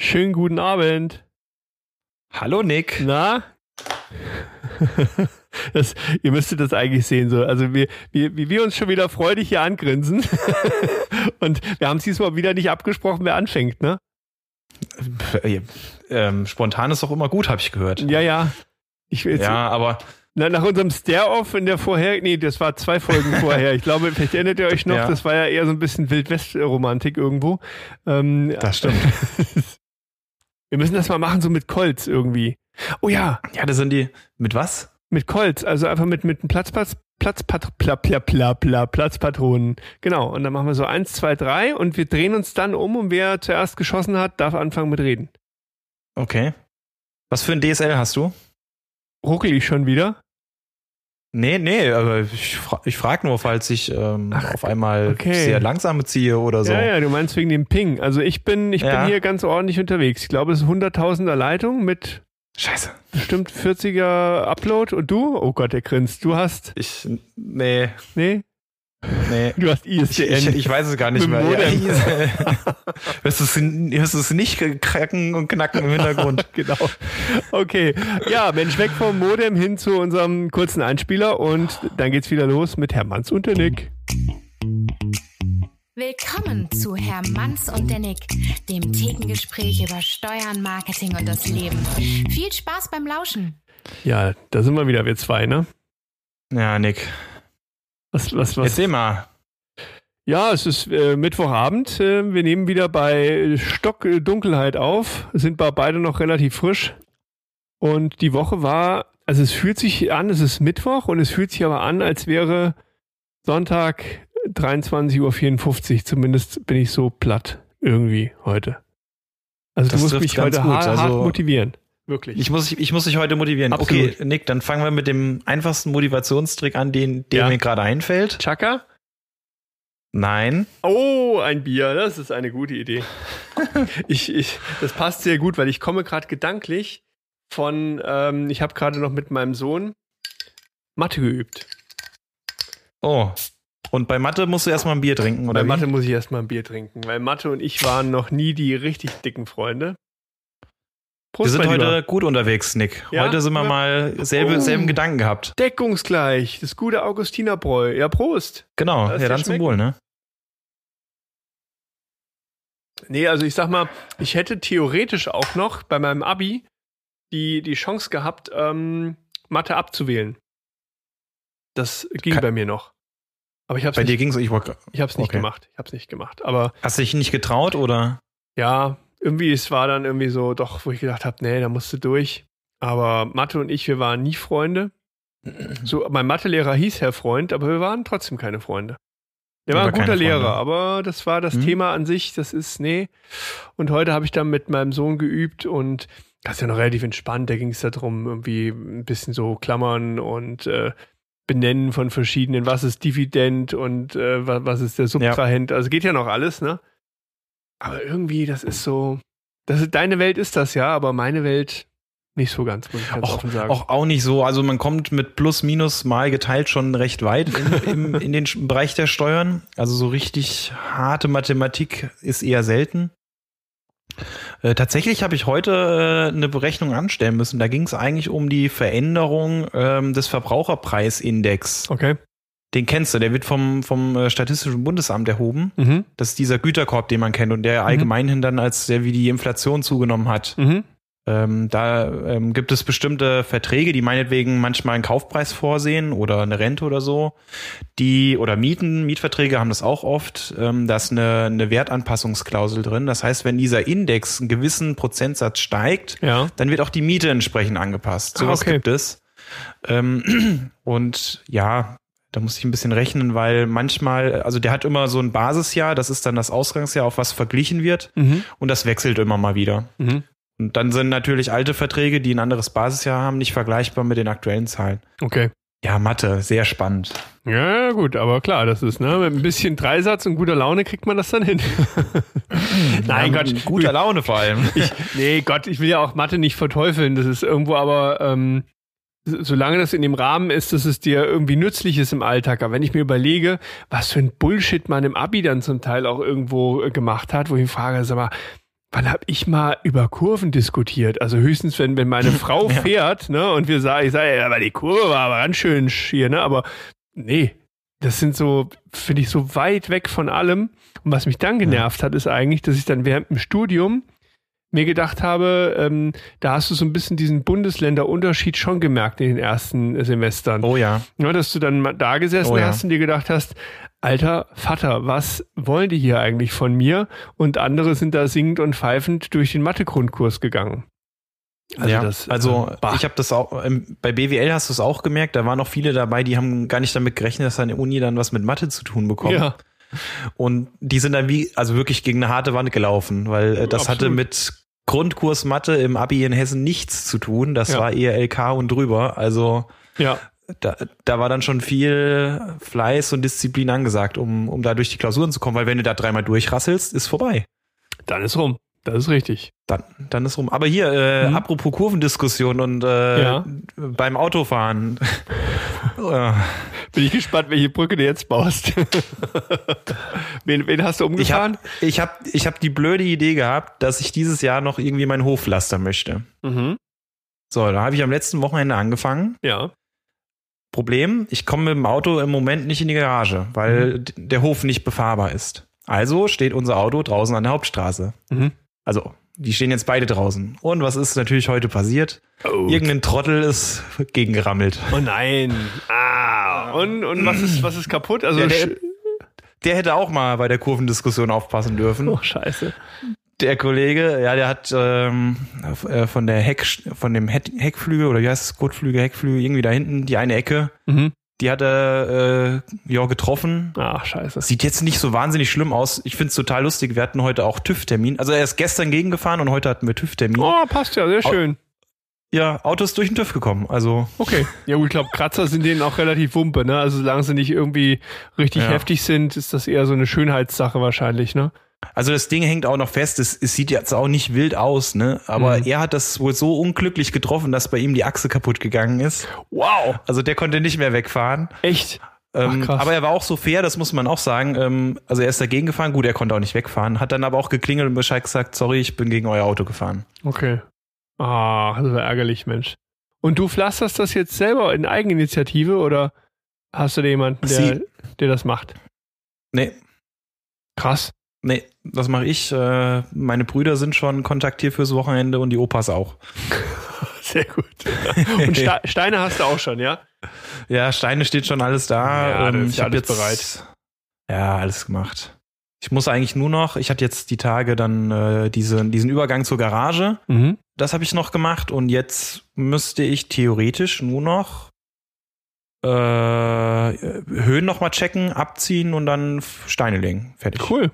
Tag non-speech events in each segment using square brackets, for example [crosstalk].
Schönen guten Abend. Hallo Nick. Na? [laughs] Das, ihr müsstet das eigentlich sehen. So. Also wir, wir, wie wir uns schon wieder freudig hier angrinsen. [laughs] Und wir haben es diesmal wieder nicht abgesprochen, wer anfängt, ne? Äh, ähm, spontan ist doch immer gut, habe ich gehört. Ja, ja. Ich will Ja, aber na, nach unserem Stare-Off in der vorher, nee, das war zwei Folgen [laughs] vorher. Ich glaube, vielleicht erinnert ihr euch noch, Ja. das war ja eher so ein bisschen Wildwest-Romantik irgendwo. Ähm, das stimmt. Wir müssen das mal machen, so mit Colts irgendwie. Oh ja, ja, das sind die. Mit was? Mit Colts, also einfach mit, mit einem Platzpatz, Platzpat, pla, pla, pla, pla, Platzpatronen. Genau. Und dann machen wir so eins, zwei, drei und wir drehen uns dann um und wer zuerst geschossen hat, darf anfangen mit reden. Okay. Was für ein DSL hast du? Ruckel ich schon wieder? Nee, nee, aber ich, fra ich frage nur, falls ich ähm, Ach, auf einmal okay. sehr langsam ziehe oder so. Ja, ja, du meinst wegen dem Ping. Also ich bin, ich Ja. bin hier ganz ordentlich unterwegs. Ich glaube, es ist 100.000er Leitung mit Scheiße. bestimmt 40er Upload. Und du? Oh Gott, der grinst. Du hast, Ich. Nee, nee? Nee. Du hast Ich, ISDN. ich, ich weiß es gar nicht mehr. Ja, Modem. [laughs] hörst, du es, hörst du es nicht kracken und knacken im Hintergrund? [laughs] genau. Okay. Ja, Mensch, weg vom Modem hin zu unserem kurzen Einspieler und dann geht's wieder los mit Hermanns und der Nick. Willkommen zu Herr Manns und der Nick, dem Thekengespräch über Steuern, Marketing und das Leben. Viel Spaß beim Lauschen. Ja, da sind wir wieder, wir zwei, ne? Ja, Nick. Was, was, was? Erzähl mal. Ja, es ist äh, Mittwochabend. Äh, wir nehmen wieder bei Stockdunkelheit auf, sind bei beide noch relativ frisch. Und die Woche war, also es fühlt sich an, es ist Mittwoch und es fühlt sich aber an, als wäre Sonntag 23.54 Uhr. Zumindest bin ich so platt irgendwie heute. Also Das du musst mich heute hart, hart Also- motivieren. Wirklich. Ich muss, ich muss dich heute motivieren. Absolut. Okay, Nick, dann fangen wir mit dem einfachsten Motivationstrick an, den, der Ja. mir gerade einfällt. Chaka? Nein. Oh, ein Bier, das ist eine gute Idee. [laughs] ich, ich, das passt sehr gut, weil ich komme gerade gedanklich von, ähm, ich habe gerade noch mit meinem Sohn Mathe geübt. Oh. Und bei Mathe musst du erstmal ein Bier trinken, oder? Bei wie? Mathe muss ich erstmal ein Bier trinken, weil Mathe und ich waren noch nie die richtig dicken Freunde. Wir Prost, sind mein heute Lieber. gut unterwegs, Nick. Ja? Heute sind wir Ja. mal selbe, Oh. selben Gedanken gehabt. Deckungsgleich, das gute Augustinerbräu. Ja, Prost. Genau, Lass ja, dir dann zum. Wohl, ne? Nee, also ich sag mal, ich hätte theoretisch auch noch bei meinem Abi die, die Chance gehabt, ähm, Mathe abzuwählen. Das ging Ka- bei mir noch. Aber ich hab's Bei dir nicht, ging's, ich wollte. ich hab's nicht okay. gemacht. Ich hab's nicht gemacht. Aber Hast du dich nicht getraut oder? ja, irgendwie, es war dann irgendwie so, doch, wo ich gedacht habe, nee, da musst du durch. Aber Mathe und ich, wir waren nie Freunde. [clears throat] So, mein Mathelehrer hieß Herr Freund, aber wir waren trotzdem keine Freunde. Der war ein guter. Lehrer, aber das war das Hm. Thema an sich, das ist, nee. Und heute habe ich dann mit meinem Sohn geübt und das ist ja noch relativ entspannt. Da ging es darum, irgendwie ein bisschen so Klammern und äh, Benennen von verschiedenen, was ist Dividend und äh, wa- was ist der Subtrahent. Also geht ja noch alles, ne? Aber irgendwie, das ist so, das ist, deine Welt ist das ja, aber meine Welt nicht so ganz, muss ich ganz Auch, offen sagen. auch, auch nicht so. Also man kommt mit plus minus mal geteilt schon recht weit in, im, [laughs] in den Bereich der Steuern. Also so richtig harte Mathematik ist eher selten. Äh, tatsächlich habe ich heute äh, eine Berechnung anstellen müssen. Da ging es eigentlich um die Veränderung ähm, des Verbraucherpreisindex. Okay. Den kennst du, der wird vom, vom äh, Statistischen Bundesamt erhoben. Mhm. Das ist dieser Güterkorb, den man kennt und der allgemeinhin dann als der, wie die Inflation zugenommen hat. Mhm. Ähm, da ähm, gibt es bestimmte Verträge, die meinetwegen manchmal einen Kaufpreis vorsehen oder eine Rente oder so. Die oder Mieten, Mietverträge haben das auch oft. Ähm, da ist eine, eine Wertanpassungsklausel drin. Das heißt, wenn dieser Index einen gewissen Prozentsatz steigt, Ja. dann wird auch die Miete entsprechend angepasst. Ah, Sowas okay. gibt es. Ähm, [clears throat] und ja, da muss ich ein bisschen rechnen, weil manchmal, also der hat immer so ein Basisjahr, das ist dann das Ausgangsjahr, auf was verglichen wird. Mhm. Und das wechselt immer mal wieder. Mhm. Und dann sind natürlich alte Verträge, die ein anderes Basisjahr haben, nicht vergleichbar mit den aktuellen Zahlen. Okay. Ja, Mathe, sehr spannend. Ja, gut, aber klar, das ist, ne, mit ein bisschen Dreisatz und guter Laune kriegt man das dann hin. [laughs] Nein, ja, Gott, Guter Laune vor allem. [laughs] ich, nee, Gott, ich will ja auch Mathe nicht verteufeln. Das ist irgendwo aber, ähm, solange das in dem Rahmen ist, dass es dir irgendwie nützlich ist im Alltag. Aber wenn ich mir überlege, was für ein Bullshit man im Abi dann zum Teil auch irgendwo äh, gemacht hat, wo ich frage, sag mal, Wann habe ich mal über Kurven diskutiert? Also höchstens, wenn, wenn meine [laughs] Frau Ja. fährt, ne, und wir sagen, ich sage, ja, aber die Kurve war aber ganz schön hier, ne? Aber nee, das sind so, finde ich, so weit weg von allem. Und was mich dann genervt hat, ist eigentlich, dass ich dann während dem Studium mir gedacht habe, ähm, da hast du so ein bisschen diesen Bundesländerunterschied schon gemerkt in den ersten Semestern. Oh ja. Ja, dass du dann mal da gesessen Oh ja. hast und dir gedacht hast, alter Vater, was wollen die hier eigentlich von mir? Und andere sind da singend und pfeifend durch den Mathe-Grundkurs gegangen. Also, ja, das, also äh, ich habe das auch, ähm, bei BWL hast du es auch gemerkt, da waren auch viele dabei, die haben gar nicht damit gerechnet, dass eine Uni dann was mit Mathe zu tun bekommt. Ja, Und die sind dann wie, also wirklich gegen eine harte Wand gelaufen, weil äh, das hatte Absolut. mit Grundkurs Mathe im Abi in Hessen nichts zu tun. Das Ja. war eher LK und drüber. Also ja, da, da war dann schon viel Fleiß und Disziplin angesagt, um, um da durch die Klausuren zu kommen, weil wenn du da dreimal durchrasselst, ist vorbei. dann ist rum. Das ist richtig. Dann, dann ist rum. Aber hier, äh, Mhm. apropos Kurvendiskussion und äh, Ja. beim Autofahren. [laughs] Bin ich gespannt, welche Brücke du jetzt baust. [laughs] wen, wen hast du ich umgefahren? habe ich hab, ich hab die blöde Idee gehabt, dass ich dieses Jahr noch irgendwie meinen Hof pflastern möchte. mhm. So, da habe ich am letzten Wochenende angefangen. Ja. Problem, ich komme mit dem Auto im Moment nicht in die Garage, weil d- der Hof nicht befahrbar ist. Also steht unser Auto draußen an der Hauptstraße. Mhm. Also, die stehen jetzt beide draußen. Und was ist natürlich heute passiert? Oh, Irgendein Trottel ist gegengerammelt. oh nein. Ah. Und, und was ist, was ist kaputt? Also, der- sch- Der hätte auch mal bei der Kurvendiskussion aufpassen dürfen. oh, scheiße. Der Kollege, ja, der hat ähm, äh, von der Heck, von dem Heck, Heckflügel oder wie heißt es, Kotflügel, Heckflügel, irgendwie da hinten, die eine Ecke, Mhm. Die hat er äh, ja getroffen. Ach, scheiße. Sieht jetzt nicht so wahnsinnig schlimm aus. Ich find's total lustig. Wir hatten heute auch TÜV-Termin. Also er ist gestern gegengefahren und heute hatten wir TÜV-Termin. Oh, passt ja, sehr schön. Ja, Auto ist durch den TÜV gekommen. Also Okay. Ja gut, ich glaube, Kratzer sind denen auch relativ wumpe, ne? Also solange sie nicht irgendwie richtig Ja. heftig sind, ist das eher so eine Schönheitssache wahrscheinlich, ne? Also das Ding hängt auch noch fest. Es, es sieht jetzt auch nicht wild aus, ne? Aber Mhm. er hat das wohl so unglücklich getroffen, dass bei ihm die Achse kaputt gegangen ist. Wow. Also der konnte nicht mehr wegfahren. Echt? Ähm, Ach, krass. aber er war auch so fair, das muss man auch sagen. Ähm, also er ist dagegen gefahren. Gut, er konnte auch nicht wegfahren. Hat dann aber auch geklingelt und Bescheid gesagt, sorry, ich bin gegen euer Auto gefahren. Okay. Ah, das war ärgerlich, Mensch. Und du pflasterst das jetzt selber in Eigeninitiative oder hast du da jemanden, der, Sie- der das macht? Nee, Krass. Nee, das mache ich. Äh, meine Brüder sind schon kontaktiert fürs Wochenende und die Opas auch. [laughs] Sehr gut. Und Ste [laughs] Steine hast du auch schon, ja? Ja, Steine steht schon alles da. Ja, Ähm, ich ja hab alles jetzt, Ja, alles gemacht. Ich muss eigentlich nur noch, ich hatte jetzt die Tage dann äh, diese, diesen Übergang zur Garage. Mhm. Das habe ich noch gemacht und jetzt müsste ich theoretisch nur noch äh, Höhen nochmal checken, abziehen und dann Steine legen. Fertig. Cool.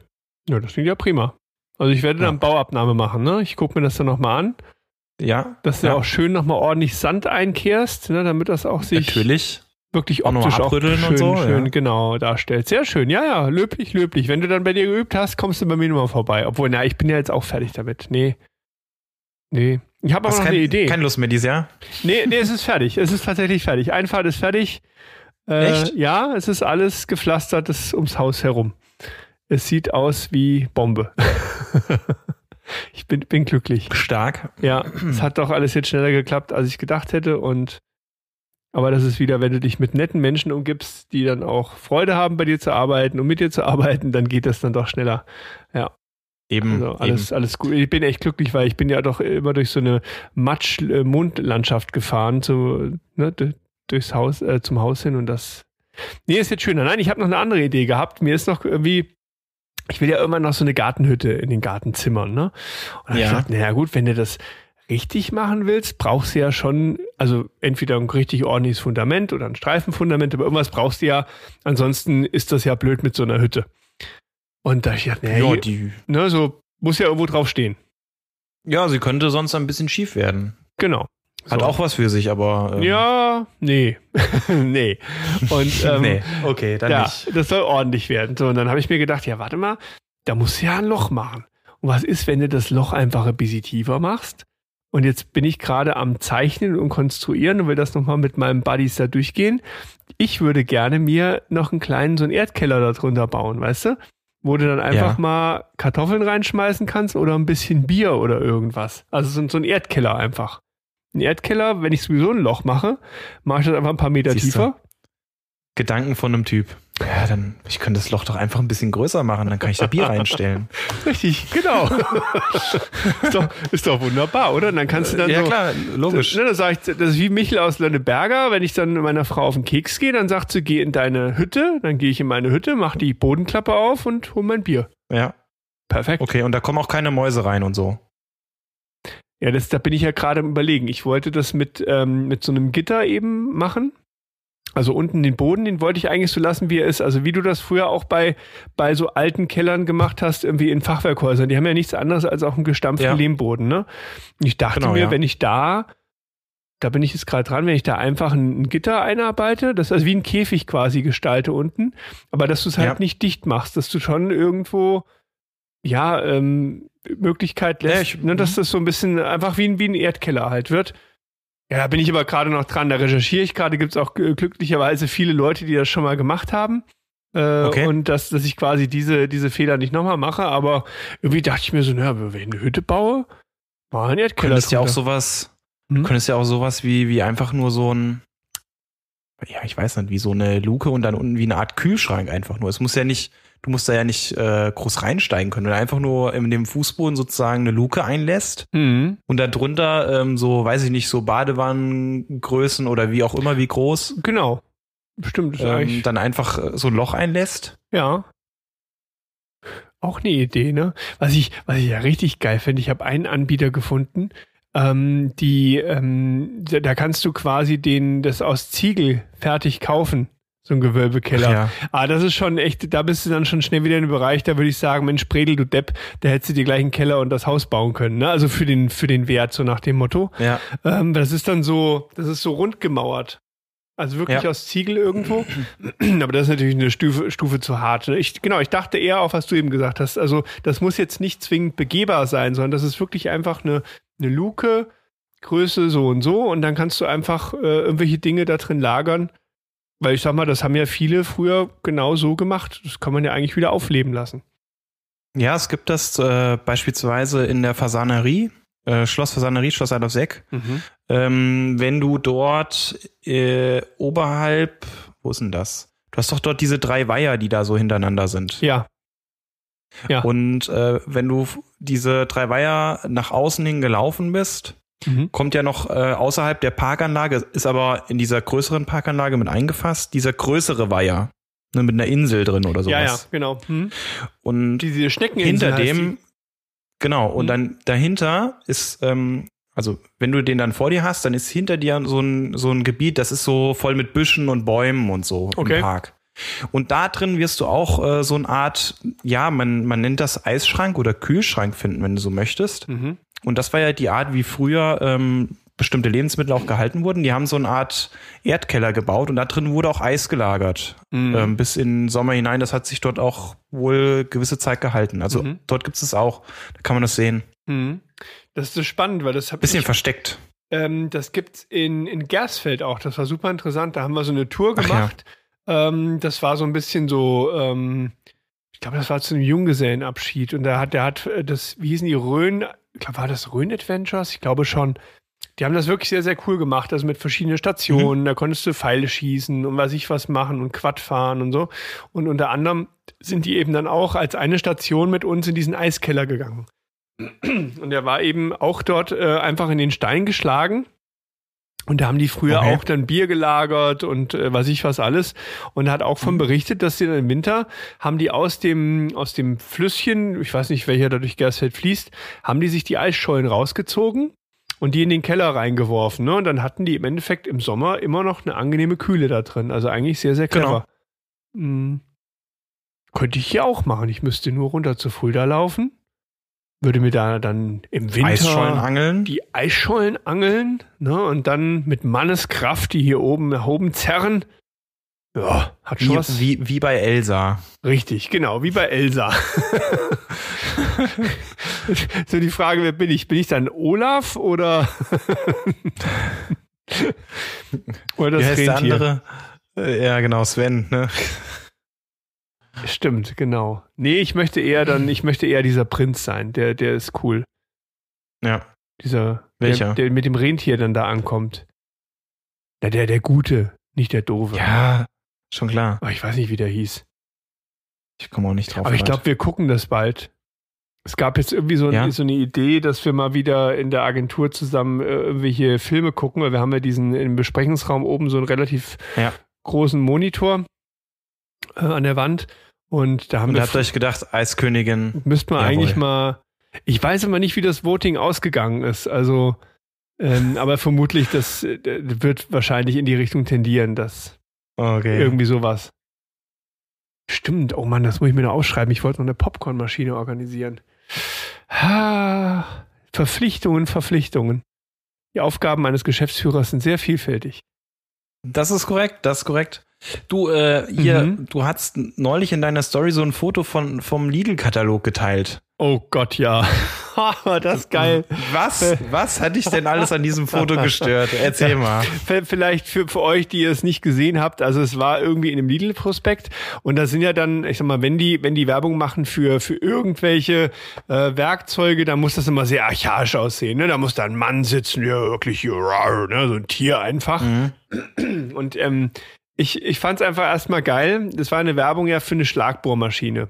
Ja, das klingt ja prima. Also ich werde Ja. dann Bauabnahme machen, ne? Ich gucke mir das dann nochmal an, Ja, dass du Ja. auch schön nochmal ordentlich Sand einkehrst, ne? damit das auch sich natürlich. wirklich optisch auch schön, und so, schön ja. genau darstellt. Sehr schön. Ja, ja, löblich, löblich. Wenn du dann bei dir geübt hast, kommst du bei mir nochmal vorbei. Obwohl, na, ich bin ja jetzt auch fertig damit. Nee. Nee. Ich habe aber noch kein, eine Idee. Keine Lust mehr dieses Jahr? Nee, nee, es ist fertig. Es ist tatsächlich fertig. Einfahrt ist fertig. Äh, Echt? Ja, es ist alles gepflastert ist ums Haus herum. Es sieht aus wie Bombe. [laughs] ich bin, bin glücklich. Stark. Ja, es hat doch alles jetzt schneller geklappt, als ich gedacht hätte. Und aber das ist wieder, wenn du dich mit netten Menschen umgibst, die dann auch Freude haben, bei dir zu arbeiten und mit dir zu arbeiten, dann geht das dann doch schneller. Eben. Also alles, alles gut. Ich bin echt glücklich, weil ich bin ja doch immer durch so eine Matsch-Mondlandschaft gefahren, zu, ne, durchs Haus, äh, zum Haus hin und das. Nee, ist jetzt schöner. Nein, ich habe noch eine andere Idee gehabt. Mir ist noch irgendwie, ich will ja immer noch so eine Gartenhütte in den Gartenzimmern, ne? Und hab ich Ja. gesagt, naja gut, wenn du das richtig machen willst, brauchst du ja schon, also entweder ein richtig ordentliches Fundament oder ein Streifenfundament, aber irgendwas brauchst du ja. Ansonsten ist das ja blöd mit so einer Hütte. Und da ich gedacht, nee, Ja, die, ne, so muss ja irgendwo drauf stehen. ja, sie könnte sonst ein bisschen schief werden. Genau. Hat So. auch was für sich, aber. ähm, Ja, nee. [laughs] nee. Und [laughs] ähm, nee, okay, dann ja, nicht. das soll ordentlich werden. So, und dann habe ich mir gedacht, ja, warte mal, da musst du ja ein Loch machen. Und was ist, wenn du das Loch einfach ein bisschen tiefer machst? Und jetzt bin ich gerade am Zeichnen und Konstruieren und will das nochmal mit meinen Buddies da durchgehen. Ich würde gerne mir noch einen kleinen, so einen Erdkeller da drunter bauen, weißt du? wo du dann einfach Ja. mal Kartoffeln reinschmeißen kannst oder ein bisschen Bier oder irgendwas. Also so, so ein Erdkeller einfach. Ein Erdkeller, wenn ich sowieso ein Loch mache, mache ich das einfach ein paar Meter Siehst du? tiefer. Gedanken von einem Typ. Ja, dann, ich könnte das Loch doch einfach ein bisschen größer machen, dann kann ich da Bier reinstellen. [laughs] Richtig, genau. [laughs] ist, doch, ist doch wunderbar, oder? Und dann kannst du dann ja, so, klar, logisch. Ne, dann sag ich, das ist wie Michel aus Lönneberger. Wenn ich dann meiner Frau auf den Keks gehe, dann sagt sie, geh in deine Hütte. Dann gehe ich in meine Hütte, mach die Bodenklappe auf und hol mein Bier. Ja, Perfekt. okay, und da kommen auch keine Mäuse rein und so. Ja, das, da bin ich ja gerade am überlegen. Ich wollte das mit, ähm, mit so einem Gitter eben machen. Also unten den Boden, den wollte ich eigentlich so lassen, wie er ist. Also wie du das früher auch bei, bei so alten Kellern gemacht hast, irgendwie in Fachwerkhäusern. Die haben ja nichts anderes als auch einen gestampften Ja. Lehmboden. Ne? Und ich dachte Genau, mir, ja. wenn ich da, da bin ich jetzt gerade dran, wenn ich da einfach ein, ein Gitter einarbeite, das also wie ein Käfig quasi gestalte unten, aber dass du es halt Ja. nicht dicht machst, dass du schon irgendwo ja, ähm, Möglichkeit lässt, Ja, ich- ne, dass mhm. das so ein bisschen einfach wie ein, wie ein Erdkeller halt wird. Ja, da bin ich aber gerade noch dran, da recherchiere ich gerade, gibt es auch glücklicherweise viele Leute, die das schon mal gemacht haben. Äh, Okay. Und dass, dass ich quasi diese, diese Fehler nicht nochmal mache, aber irgendwie dachte ich mir so, naja, wenn ich eine Hütte baue, mal ein Erdkeller. Könntest ja auch sowas, Hm? könntest ja auch sowas wie, wie einfach nur so ein, ja, ich weiß nicht, wie so eine Luke und dann unten wie eine Art Kühlschrank einfach nur. Es muss ja nicht, du musst da ja nicht äh, groß reinsteigen können. Wenn du einfach nur in dem Fußboden sozusagen eine Luke einlässt Mhm. und da drunter ähm, so, weiß ich nicht, so Badewannengrößen oder wie auch immer, wie groß, Genau. Bestimmt ähm, dann einfach äh, so ein Loch einlässt. ja. Auch eine Idee, ne? Was ich, was ich ja richtig geil finde, ich habe einen Anbieter gefunden, ähm, die, ähm, da, da kannst du quasi den, das aus Ziegel fertig kaufen. So ein Gewölbekeller. Ja. Ah, das ist schon echt, da bist du dann schon schnell wieder in dem Bereich, da würde ich sagen, Mensch, Predel, du Depp, da hättest du dir gleich einen Keller und das Haus bauen können, ne? Also für den, für den Wert, so nach dem Motto. ja. Ähm, das ist dann so, das ist so rund gemauert. Also wirklich Ja. aus Ziegel irgendwo. [clears throat] Aber das ist natürlich eine Stufe, Stufe zu hart. ne? Ich, genau, ich dachte eher auf, was du eben gesagt hast. Also das muss jetzt nicht zwingend begehbar sein, sondern das ist wirklich einfach eine, eine Luke, Größe so und so. Und dann kannst du einfach äh, irgendwelche Dinge da drin lagern. Weil ich sag mal, das haben ja viele früher genau so gemacht. Das kann man ja eigentlich wieder aufleben lassen. Ja, es gibt das äh, beispielsweise in der Fasanerie, äh, Schloss Fasanerie, Schloss Adolf Seck. Ähm, wenn du dort äh, oberhalb, wo ist denn das? Du hast doch dort diese drei Weiher, die da so hintereinander sind. Ja. Ja. Und äh, wenn du diese drei Weiher nach außen hin gelaufen bist, Mhm. kommt ja noch äh, außerhalb der Parkanlage, ist aber in dieser größeren Parkanlage mit eingefasst, dieser größere Weiher. Ne, mit einer Insel drin oder sowas. Ja, ja, genau. Mhm. Und Diese Schnecken hinter dem, genau, und Mhm. dann dahinter ist, ähm, also wenn du den dann vor dir hast, dann ist hinter dir so ein, so ein Gebiet, das ist so voll mit Büschen und Bäumen und so Okay. im Park. Und da drin wirst du auch äh, so eine Art, ja, man, man nennt das Eisschrank oder Kühlschrank finden, wenn du so möchtest. Mhm. Und das war ja die Art, wie früher ähm, bestimmte Lebensmittel auch gehalten wurden. Die haben so eine Art Erdkeller gebaut und da drin wurde auch Eis gelagert. Mhm. Ähm, bis in den Sommer hinein. Das hat sich dort auch wohl gewisse Zeit gehalten. Also Mhm. dort gibt es es auch. Da kann man das sehen. Mhm. Das ist so spannend, weil das habe Bisschen ich, versteckt. ähm, das gibt's in, in Gersfeld auch. Das war super interessant. Da haben wir so eine Tour ja. gemacht. ähm, das war so ein bisschen so, ähm, ich glaube, das war zu einem Junggesellenabschied. Und da hat, der hat äh, das, wie hießen die Rhön, war das Rhön Adventures? Ich glaube schon. Die haben das wirklich sehr, sehr cool gemacht, also mit verschiedenen Stationen. Da konntest du Pfeile schießen und weiß ich was machen und Quad fahren und so. Und unter anderem sind die eben dann auch als eine Station mit uns in diesen Eiskeller gegangen. Und er war eben auch dort äh, einfach in den Stein geschlagen. Und da haben die früher Okay. auch dann Bier gelagert und äh, weiß ich was alles. Und hat auch Mhm. von berichtet, dass sie dann im Winter haben die aus dem, aus dem Flüsschen, ich weiß nicht, welcher da durch Gersfeld fließt, haben die sich die Eisschollen rausgezogen und die in den Keller reingeworfen. Ne? Und dann hatten die im Endeffekt im Sommer immer noch eine angenehme Kühle da drin. Also eigentlich sehr, sehr clever. Hm. Könnte ich hier auch machen. Ich müsste nur runter zu Fulda laufen. Würde mir da dann im Winter Eisschollen angeln. die Eisschollen angeln ne? und dann mit Manneskraft die hier oben nach oben zerren. Ja, hat schon Wie, was. wie, wie bei Elsa. Richtig, genau, wie bei Elsa. [laughs] so die Frage, wer bin ich? Bin ich dann Olaf oder, [laughs] oder wie das heißt der Rentier? andere? Äh, Ja, genau, Sven. Ne? Stimmt, genau. Nee, ich möchte eher dann, ich möchte eher dieser Prinz sein. Der, der ist cool. Ja. Dieser, Welcher? Der, der mit dem Rentier dann da ankommt. Ja, der, der Gute, nicht der Doofe. Ja, schon klar. Aber ich weiß nicht, wie der hieß. Ich komme auch nicht drauf. Aber ich glaube, wir gucken das bald. Es gab jetzt irgendwie so, Ja? so eine Idee, dass wir mal wieder in der Agentur zusammen äh, irgendwelche Filme gucken, weil wir haben ja diesen im Besprechungsraum oben so einen relativ Ja. großen Monitor äh, an der Wand. Und da haben Und wir habt euch gedacht, Eiskönigin. müsste man Jawohl. eigentlich mal. Ich weiß aber nicht, wie das Voting ausgegangen ist. Also, ähm, [laughs] aber vermutlich, das äh, wird wahrscheinlich in die Richtung tendieren, dass Okay. irgendwie sowas. Stimmt, oh Mann, das muss ich mir noch aufschreiben. Ich wollte noch eine Popcornmaschine organisieren. Ha, Verpflichtungen, Verpflichtungen. Die Aufgaben eines Geschäftsführers sind sehr vielfältig. Das ist korrekt, das ist korrekt. Du, äh, hier, Mhm. du hast neulich in deiner Story so ein Foto von, vom Lidl-Katalog geteilt. Oh Gott, ja. War [laughs] das geil. Was? Was hat dich denn alles an diesem Foto gestört? Erzähl mal. V- Vielleicht für, für euch, die es nicht gesehen habt, also es war irgendwie in einem Lidl-Prospekt und da sind ja dann, ich sag mal, wenn die, wenn die Werbung machen für, für irgendwelche äh, Werkzeuge, dann muss das immer sehr archaisch aussehen. Ne? Da muss da ein Mann sitzen, ja wirklich rar, ne? so ein Tier einfach. Mhm. Und ähm, ich, ich fand es einfach erstmal geil. Das war eine Werbung ja für eine Schlagbohrmaschine.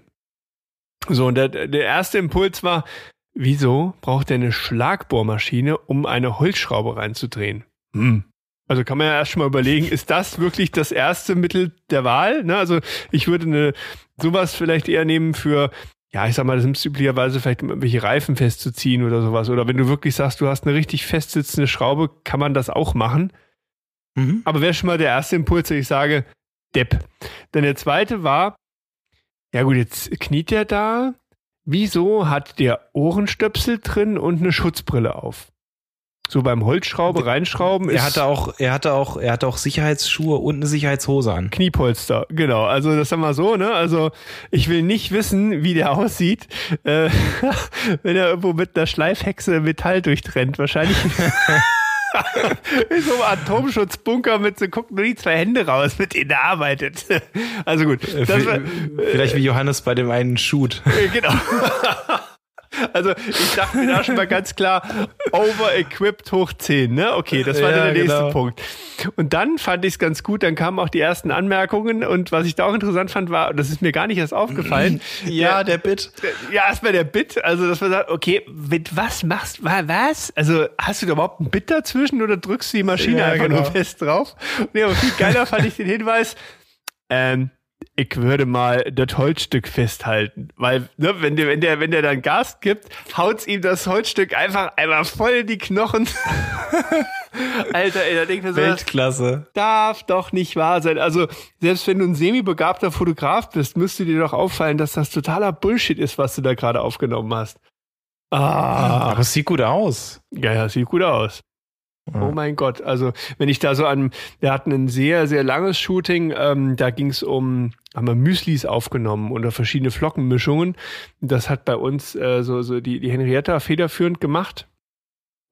So, und der, der erste Impuls war, wieso braucht er eine Schlagbohrmaschine, um eine Holzschraube reinzudrehen? Hm. Also kann man ja erst schon mal überlegen, ist das wirklich das erste Mittel der Wahl? Ne? Also ich würde eine, sowas vielleicht eher nehmen für, ja, ich sag mal, das nimmst du üblicherweise vielleicht, um irgendwelche Reifen festzuziehen oder sowas. Oder wenn du wirklich sagst, du hast eine richtig festsitzende Schraube, kann man das auch machen. Mhm. Aber wäre schon mal der erste Impuls, dass ich sage, Depp. Dann der zweite war, ja gut, jetzt kniet der da. Wieso hat der Ohrenstöpsel drin und eine Schutzbrille auf? So beim Holzschraube reinschrauben ist Er hatte auch, er hatte auch, er hatte auch Sicherheitsschuhe und eine Sicherheitshose an. Kniepolster, genau. Also das haben wir so, ne? Also ich will nicht wissen, wie der aussieht, äh, [laughs] wenn er irgendwo mit einer Schleifhexe Metall durchtrennt. Wahrscheinlich [laughs] [laughs] in so einem Atomschutzbunker mit so gucken nur die zwei Hände raus, mit denen er arbeitet. Also gut. War, Vielleicht wie Johannes bei dem einen Shoot. äh, genau. [laughs] Also ich dachte mir da schon mal ganz klar, over-equipped hoch 10, ne? Okay, das war Ja, dann der nächste genau. Punkt. Und dann fand ich es ganz gut, dann kamen auch die ersten Anmerkungen und was ich da auch interessant fand war, und das ist mir gar nicht erst aufgefallen, [laughs] Ja, der Bit. ja, erstmal der Bit, also dass man sagt, okay, mit was machst du, was? Also hast du da überhaupt ein Bit dazwischen oder drückst du die Maschine Ja, einfach genau. nur fest drauf? Nee, aber viel geiler fand ich den Hinweis, ähm, ich würde mal das Holzstück festhalten, weil ne, wenn der wenn der wenn der dann Gas gibt, haut's ihm das Holzstück einfach einmal voll in die Knochen. [laughs] Alter, ey, da denkt man so, das Weltklasse. darf doch nicht wahr sein. Also, selbst wenn du ein semi-begabter Fotograf bist, müsste dir doch auffallen, dass das totaler Bullshit ist, was du da gerade aufgenommen hast. Ah, Aber es sieht gut aus. ja, ja, sieht gut aus. Oh mein Gott, also wenn ich da so an, wir hatten ein sehr, sehr langes Shooting, ähm, da ging es um, haben wir Müslis aufgenommen oder verschiedene Flockenmischungen. Das hat bei uns äh, so, so die, die Henrietta federführend gemacht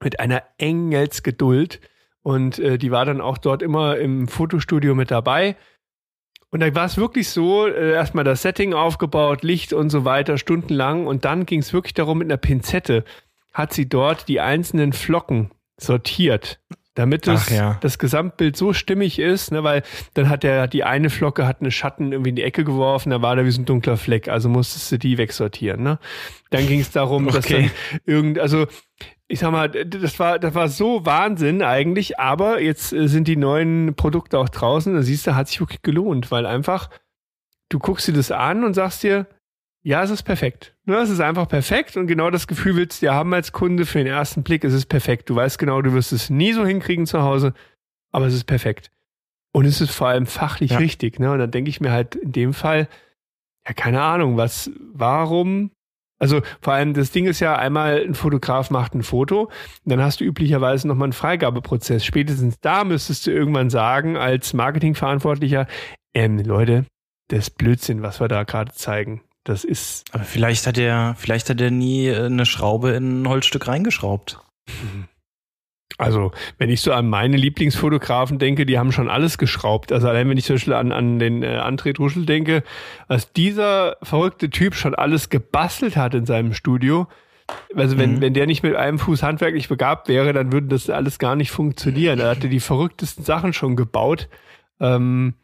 mit einer Engelsgeduld und äh, die war dann auch dort immer im Fotostudio mit dabei. Und da war es wirklich so, äh, erstmal das Setting aufgebaut, Licht und so weiter, stundenlang. Und dann ging es wirklich darum, mit einer Pinzette hat sie dort die einzelnen Flocken sortiert, damit es, ja. das Gesamtbild so stimmig ist, ne, weil dann hat der, die eine Flocke hat eine Schatten irgendwie in die Ecke geworfen, da war da wie so ein dunkler Fleck, also musstest du die wegsortieren, ne. Dann ging es darum, dass Okay. dann irgend, also ich sag mal, das war, das war so Wahnsinn eigentlich, aber jetzt äh, sind die neuen Produkte auch draußen, da siehst du, hat sich wirklich gelohnt, weil einfach, du guckst dir das an und sagst dir, ja, es ist perfekt. Ne, es ist einfach perfekt und genau das Gefühl willst du ja haben als Kunde für den ersten Blick, es ist perfekt. Du weißt genau, du wirst es nie so hinkriegen zu Hause, aber es ist perfekt. Und es ist vor allem fachlich Ja. richtig, ne? Und dann denke ich mir halt in dem Fall, ja, keine Ahnung, was, warum? Also vor allem, das Ding ist ja einmal, ein Fotograf macht ein Foto, dann hast du üblicherweise nochmal einen Freigabeprozess. Spätestens da müsstest du irgendwann sagen, als Marketingverantwortlicher, ähm, Leute, das ist Blödsinn, was wir da gerade zeigen. Das ist, Aber vielleicht hat er, vielleicht hat er nie äh, eine Schraube in ein Holzstück reingeschraubt. [laughs] Also, wenn ich so an meine Lieblingsfotografen denke, die haben schon alles geschraubt. Also allein wenn ich zum Beispiel an, an den äh, André Druschel denke, was dieser verrückte Typ schon alles gebastelt hat in seinem Studio. Also wenn, mhm. wenn der nicht mit einem Fuß handwerklich begabt wäre, dann würde das alles gar nicht funktionieren. Er hatte die verrücktesten Sachen schon gebaut. Ähm,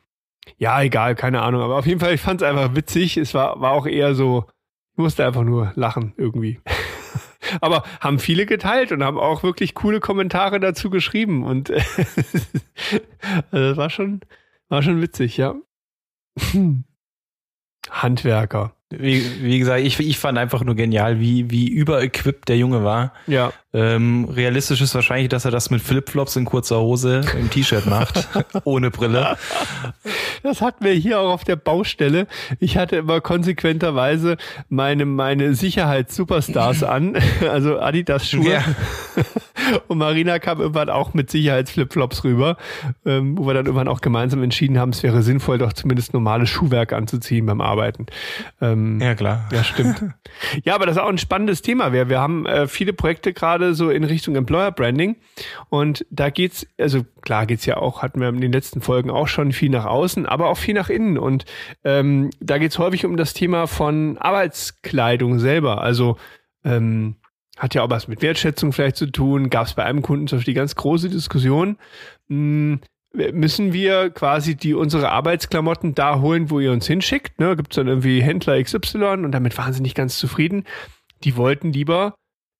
ja, egal, keine Ahnung. Aber auf jeden Fall, ich fand es einfach witzig. Es war, war auch eher so, ich musste einfach nur lachen irgendwie. [laughs] Aber haben viele geteilt und haben auch wirklich coole Kommentare dazu geschrieben. Und [laughs] also das war schon, war schon witzig, ja. [laughs] Handwerker. Wie, wie gesagt, ich, ich fand einfach nur genial, wie, wie überequipped der Junge war. Ja. Ähm, realistisch ist wahrscheinlich, dass er das mit Flipflops in kurzer Hose im T-Shirt macht, [laughs] ohne Brille. Das hatten wir hier auch auf der Baustelle. Ich hatte immer konsequenterweise meine, meine Sicherheits-Superstars [laughs] an, also Adidas-Schuhe. Ja. [laughs] Und Marina kam irgendwann auch mit Sicherheitsflipflops rüber, ähm, wo wir dann irgendwann auch gemeinsam entschieden haben, es wäre sinnvoll, doch zumindest normales Schuhwerk anzuziehen beim Arbeiten. Ähm, ja, klar. Ja, stimmt. ja, aber das ist auch ein spannendes Thema. Wir, wir haben äh, viele Projekte gerade so in Richtung Employer Branding. Und da geht's, also klar geht's ja auch, hatten wir in den letzten Folgen auch schon viel nach außen, aber auch viel nach innen. Und ähm, da geht's häufig um das Thema von Arbeitskleidung selber. Also ähm, hat ja auch was mit Wertschätzung vielleicht zu tun. Gab es bei einem Kunden zum Beispiel die ganz große Diskussion. Mh, hm, müssen wir quasi die unsere Arbeitsklamotten da holen, wo ihr uns hinschickt? Ne? Gibt es dann irgendwie Händler XY und damit waren sie nicht ganz zufrieden. Die wollten lieber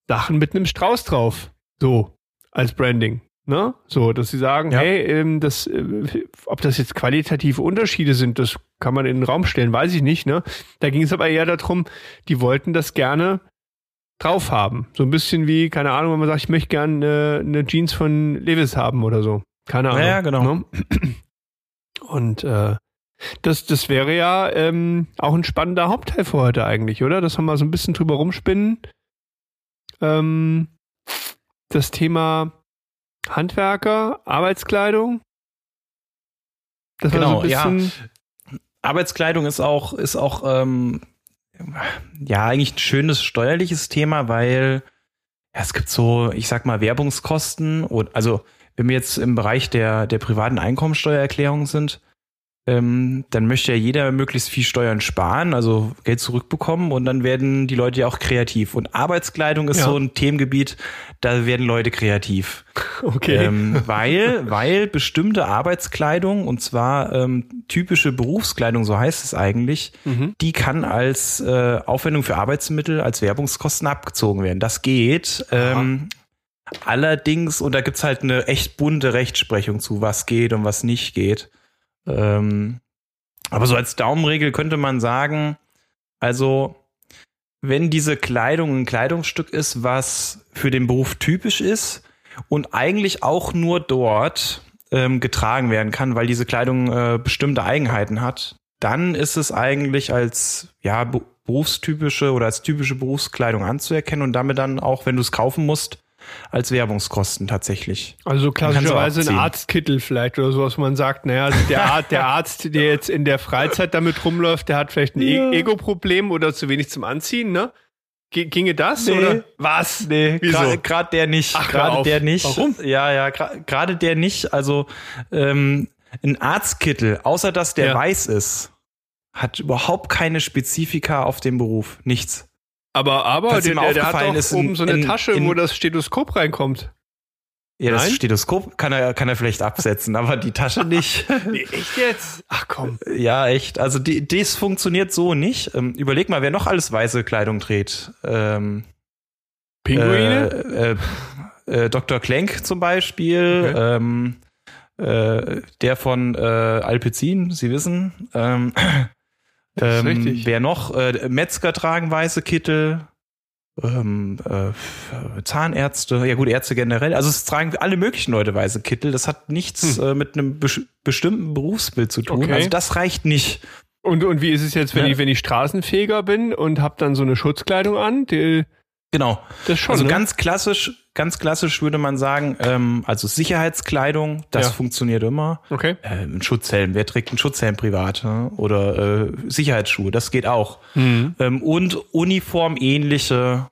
Sachen mit einem Strauß drauf. So, als Branding. Ne? So, dass sie sagen, ja. hey, ähm, das, äh, ob das jetzt qualitative Unterschiede sind, das kann man in den Raum stellen, weiß ich nicht. Ne? Da ging es aber eher darum, die wollten das gerne drauf haben. So ein bisschen wie, keine Ahnung, wenn man sagt, ich möchte gerne eine, eine Jeans von Levis haben oder so. Keine Ahnung. Ja, genau. Ne? [clears throat] Und äh, das, das wäre ja ähm, auch ein spannender Hauptteil für heute eigentlich, oder? Das haben wir so ein bisschen drüber rumspinnen. Ähm, das Thema Handwerker, Arbeitskleidung. Das genau, so ja. Arbeitskleidung ist auch, ist auch ähm, ja, eigentlich ein schönes steuerliches Thema, weil ja, es gibt so, ich sag mal, Werbungskosten und also wenn wir jetzt im Bereich der, der privaten Einkommensteuererklärung sind, ähm, dann möchte ja jeder möglichst viel Steuern sparen, also Geld zurückbekommen und dann werden die Leute ja auch kreativ. Und Arbeitskleidung ist ja. so ein Themengebiet, da werden Leute kreativ. [laughs] Okay. Ähm, weil, weil bestimmte Arbeitskleidung, und zwar ähm, typische Berufskleidung, so heißt es eigentlich, mhm. die kann als äh, Aufwendung für Arbeitsmittel, als Werbungskosten abgezogen werden. Das geht. Ähm, allerdings, und da gibt's halt eine echt bunte Rechtsprechung zu, was geht und was nicht geht. Ähm, aber so als Daumenregel könnte man sagen, also wenn diese Kleidung ein Kleidungsstück ist, was für den Beruf typisch ist und eigentlich auch nur dort ähm, getragen werden kann, weil diese Kleidung äh, bestimmte Eigenheiten hat, dann ist es eigentlich als ja berufstypische oder als typische Berufskleidung anzuerkennen und damit dann auch, wenn du es kaufen musst, als Werbungskosten tatsächlich. Also klassischerweise ein Arztkittel vielleicht oder sowas, wo man sagt, naja, also der, Arzt, der Arzt, der jetzt in der Freizeit damit rumläuft, der hat vielleicht ein ja. E- Ego-Problem oder zu wenig zum Anziehen, ne? Ginge das nee. oder was? Nee, gerade der nicht. Gerade der nicht. Warum? Ja, ja, gerade der nicht. Also ähm, ein Arztkittel, außer dass der ja. weiß ist, hat überhaupt keine Spezifika auf dem Beruf. Nichts. Aber, aber der, der, der, hat doch ist oben so eine in, Tasche, in, wo das Stethoskop reinkommt. Ja, das Nein? Stethoskop kann er, kann er vielleicht absetzen, aber die Tasche nicht. [laughs] nee, echt jetzt? Ach komm. Ja, echt. Also die, das funktioniert so nicht. Ähm, überleg mal, wer noch alles weiße Kleidung dreht. Ähm, Pinguine? Äh, äh, äh, Dr. Klenk zum Beispiel. Okay. Ähm, äh, der von äh, Alpezin, Sie wissen. Ähm, ähm, wer noch? Äh, Metzger tragen weiße Kittel. Ähm, äh, Zahnärzte, ja gut, Ärzte generell. Also es tragen alle möglichen Leute weiße Kittel. Das hat nichts hm. äh, mit einem be bestimmten Berufsbild zu tun. Okay. Also das reicht nicht. Und, und wie ist es jetzt, wenn ja. ich wenn ich Straßenfeger bin und habe dann so eine Schutzkleidung an? Die, Genau. Das schon, also ne? ganz klassisch, ganz klassisch würde man sagen, ähm, also Sicherheitskleidung, das ja. funktioniert immer. Okay. Äh, ein Schutzhelm, wer trägt einen Schutzhelm privat? Ne? Oder äh, Sicherheitsschuhe, das geht auch. Mhm. Ähm, und uniformähnliche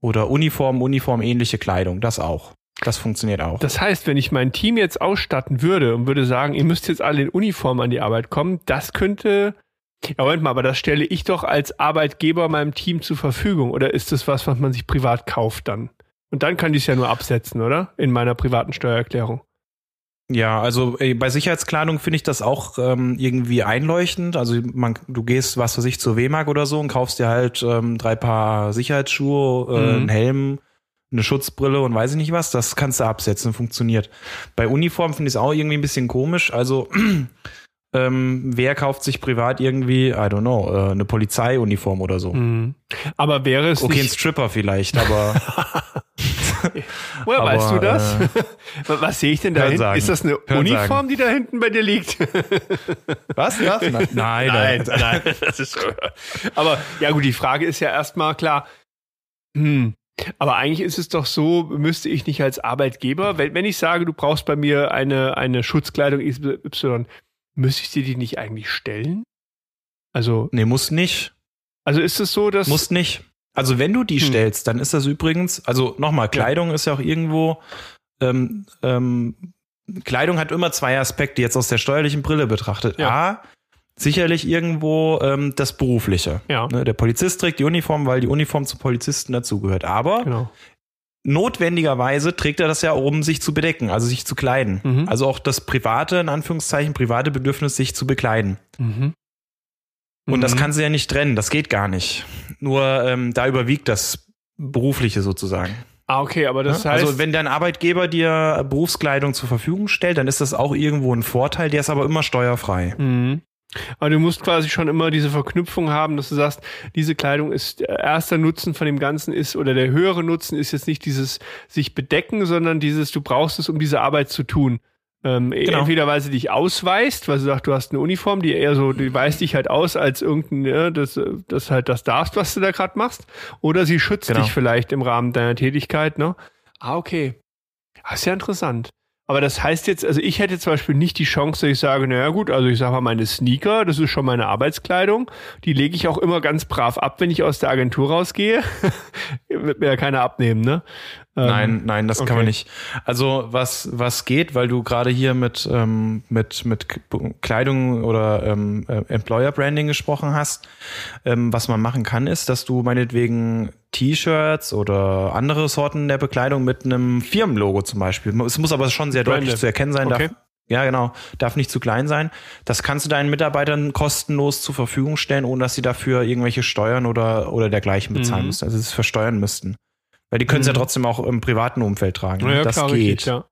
oder Uniform, uniformähnliche Kleidung, das auch. Das funktioniert auch. Das heißt, wenn ich mein Team jetzt ausstatten würde und würde sagen, ihr müsst jetzt alle in Uniform an die Arbeit kommen, das könnte. Ja, Moment mal, aber das stelle ich doch als Arbeitgeber meinem Team zur Verfügung. Oder ist das was, was man sich privat kauft dann? Und dann kann ich es ja nur absetzen, oder? In meiner privaten Steuererklärung. Ja, also ey, bei Sicherheitskleidung finde ich das auch ähm, irgendwie einleuchtend. Also man, du gehst, was für sich zur W-Mark oder so und kaufst dir halt ähm, drei Paar Sicherheitsschuhe, äh, Mhm. einen Helm, eine Schutzbrille und weiß ich nicht was. Das kannst du absetzen, funktioniert. Bei Uniform finde ich es auch irgendwie ein bisschen komisch. Also [clears throat] ähm, wer kauft sich privat irgendwie, I don't know, äh, eine Polizeiuniform oder so? Mhm. Aber wäre es Okay, ein. Stripper vielleicht, aber [laughs] Woher aber, weißt du das? äh, [laughs] was sehe ich denn da hinten? sagen. Ist das eine Hören Uniform, sagen. die da hinten bei dir liegt? [laughs] was? was? Nein, nein, nein, das ist. Aber ja gut, die Frage ist ja erstmal klar. Hm. Aber eigentlich ist es doch so, müsste ich nicht als Arbeitgeber, wenn, wenn ich sage, du brauchst bei mir eine, eine Schutzkleidung Y, müsste ich dir die nicht eigentlich stellen? Also, Nee, muss nicht. also ist es so, dass. Muss nicht. Also wenn du die Hm. stellst, dann ist das übrigens, also nochmal, Kleidung ist ja auch irgendwo, ähm, ähm, Kleidung hat immer zwei Aspekte, jetzt aus der steuerlichen Brille betrachtet. Ja. A, sicherlich irgendwo ähm, das Berufliche. Ja. Ne, der Polizist trägt die Uniform, weil die Uniform zu Polizisten dazugehört. Aber Genau. Notwendigerweise trägt er das ja, um sich zu bedecken, also sich zu kleiden. Mhm. Also auch das private, in Anführungszeichen, private Bedürfnis, sich zu bekleiden. Mhm. Und das Mhm. kannst du ja nicht trennen, das geht gar nicht. Nur ähm, da überwiegt das Berufliche sozusagen. Ah, okay, aber das Ja? heißt. also wenn dein Arbeitgeber dir Berufskleidung zur Verfügung stellt, dann ist das auch irgendwo ein Vorteil, der ist aber immer steuerfrei. Mhm. Aber du musst quasi schon immer diese Verknüpfung haben, dass du sagst, diese Kleidung ist der erster Nutzen von dem Ganzen ist oder der höhere Nutzen ist jetzt nicht dieses sich bedecken, sondern dieses, du brauchst es, um diese Arbeit zu tun. Ähm, Genau. Entweder weil sie dich ausweist, weil sie sagt, du hast eine Uniform, die eher so, die weist dich halt aus als irgendein, ja, das, das halt das darfst, was du da gerade machst, oder sie schützt Genau. dich vielleicht im Rahmen deiner Tätigkeit, ne? Ah, okay. Ah, ist ja interessant. Aber das heißt jetzt, also ich hätte zum Beispiel nicht die Chance, dass ich sage, naja gut, also ich sage mal, meine Sneaker, das ist schon meine Arbeitskleidung, die lege ich auch immer ganz brav ab, wenn ich aus der Agentur rausgehe. [laughs] Wird mir ja keiner abnehmen, ne? Ähm, Nein, nein, das okay. kann man nicht. Also was was geht, weil du gerade hier mit ähm, mit mit Kleidung oder ähm, äh, Employer Branding gesprochen hast, ähm, was man machen kann, ist, dass du meinetwegen T-Shirts oder andere Sorten der Bekleidung mit einem Firmenlogo zum Beispiel. Es muss aber schon sehr deutlich Branded. zu erkennen sein. Okay. Darf, ja, genau. Darf nicht zu klein sein. Das kannst du deinen Mitarbeitern kostenlos zur Verfügung stellen, ohne dass sie dafür irgendwelche Steuern oder, oder dergleichen bezahlen Mhm. müssen. Also es versteuern müssten. Weil die können es ja Mhm. trotzdem auch im privaten Umfeld tragen. Naja, das klar, geht. richtig, ja.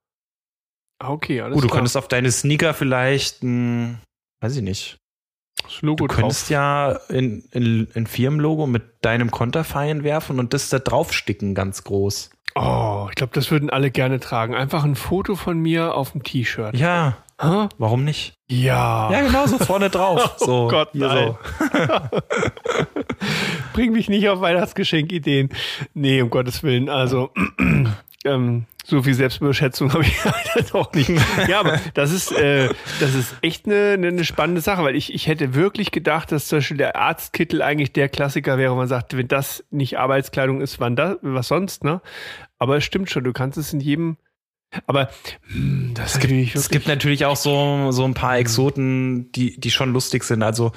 Ah, okay, alles Gut, du klar. könntest auf deine Sneaker vielleicht, ein, weiß ich nicht. das Logo Du könntest drauf. ja in, in, ein Firmenlogo mit deinem Konterfei werfen und das da draufsticken, ganz groß. Oh, ich glaube, das würden alle gerne tragen. Einfach ein Foto von mir auf dem T-Shirt. Ja, Hä? warum nicht? Ja. Ja, genau, so vorne drauf. [laughs] So, oh Gott, nein. so. [laughs] [laughs] Bring mich nicht auf Weihnachtsgeschenkideen. Nee, um Gottes Willen. Also, [clears throat] ähm, so viel Selbstüberschätzung [laughs] habe ich halt auch nicht. Ja, aber das ist, äh, das ist echt eine, eine, spannende Sache, weil ich, ich hätte wirklich gedacht, dass zum Beispiel der Arztkittel eigentlich der Klassiker wäre, wo man sagt, wenn das nicht Arbeitskleidung ist, wann das, was sonst, ne? Aber es stimmt schon, du kannst es in jedem, aber hm, das ist natürlich Es gibt natürlich auch so, so ein paar Exoten, die, die schon lustig sind. Also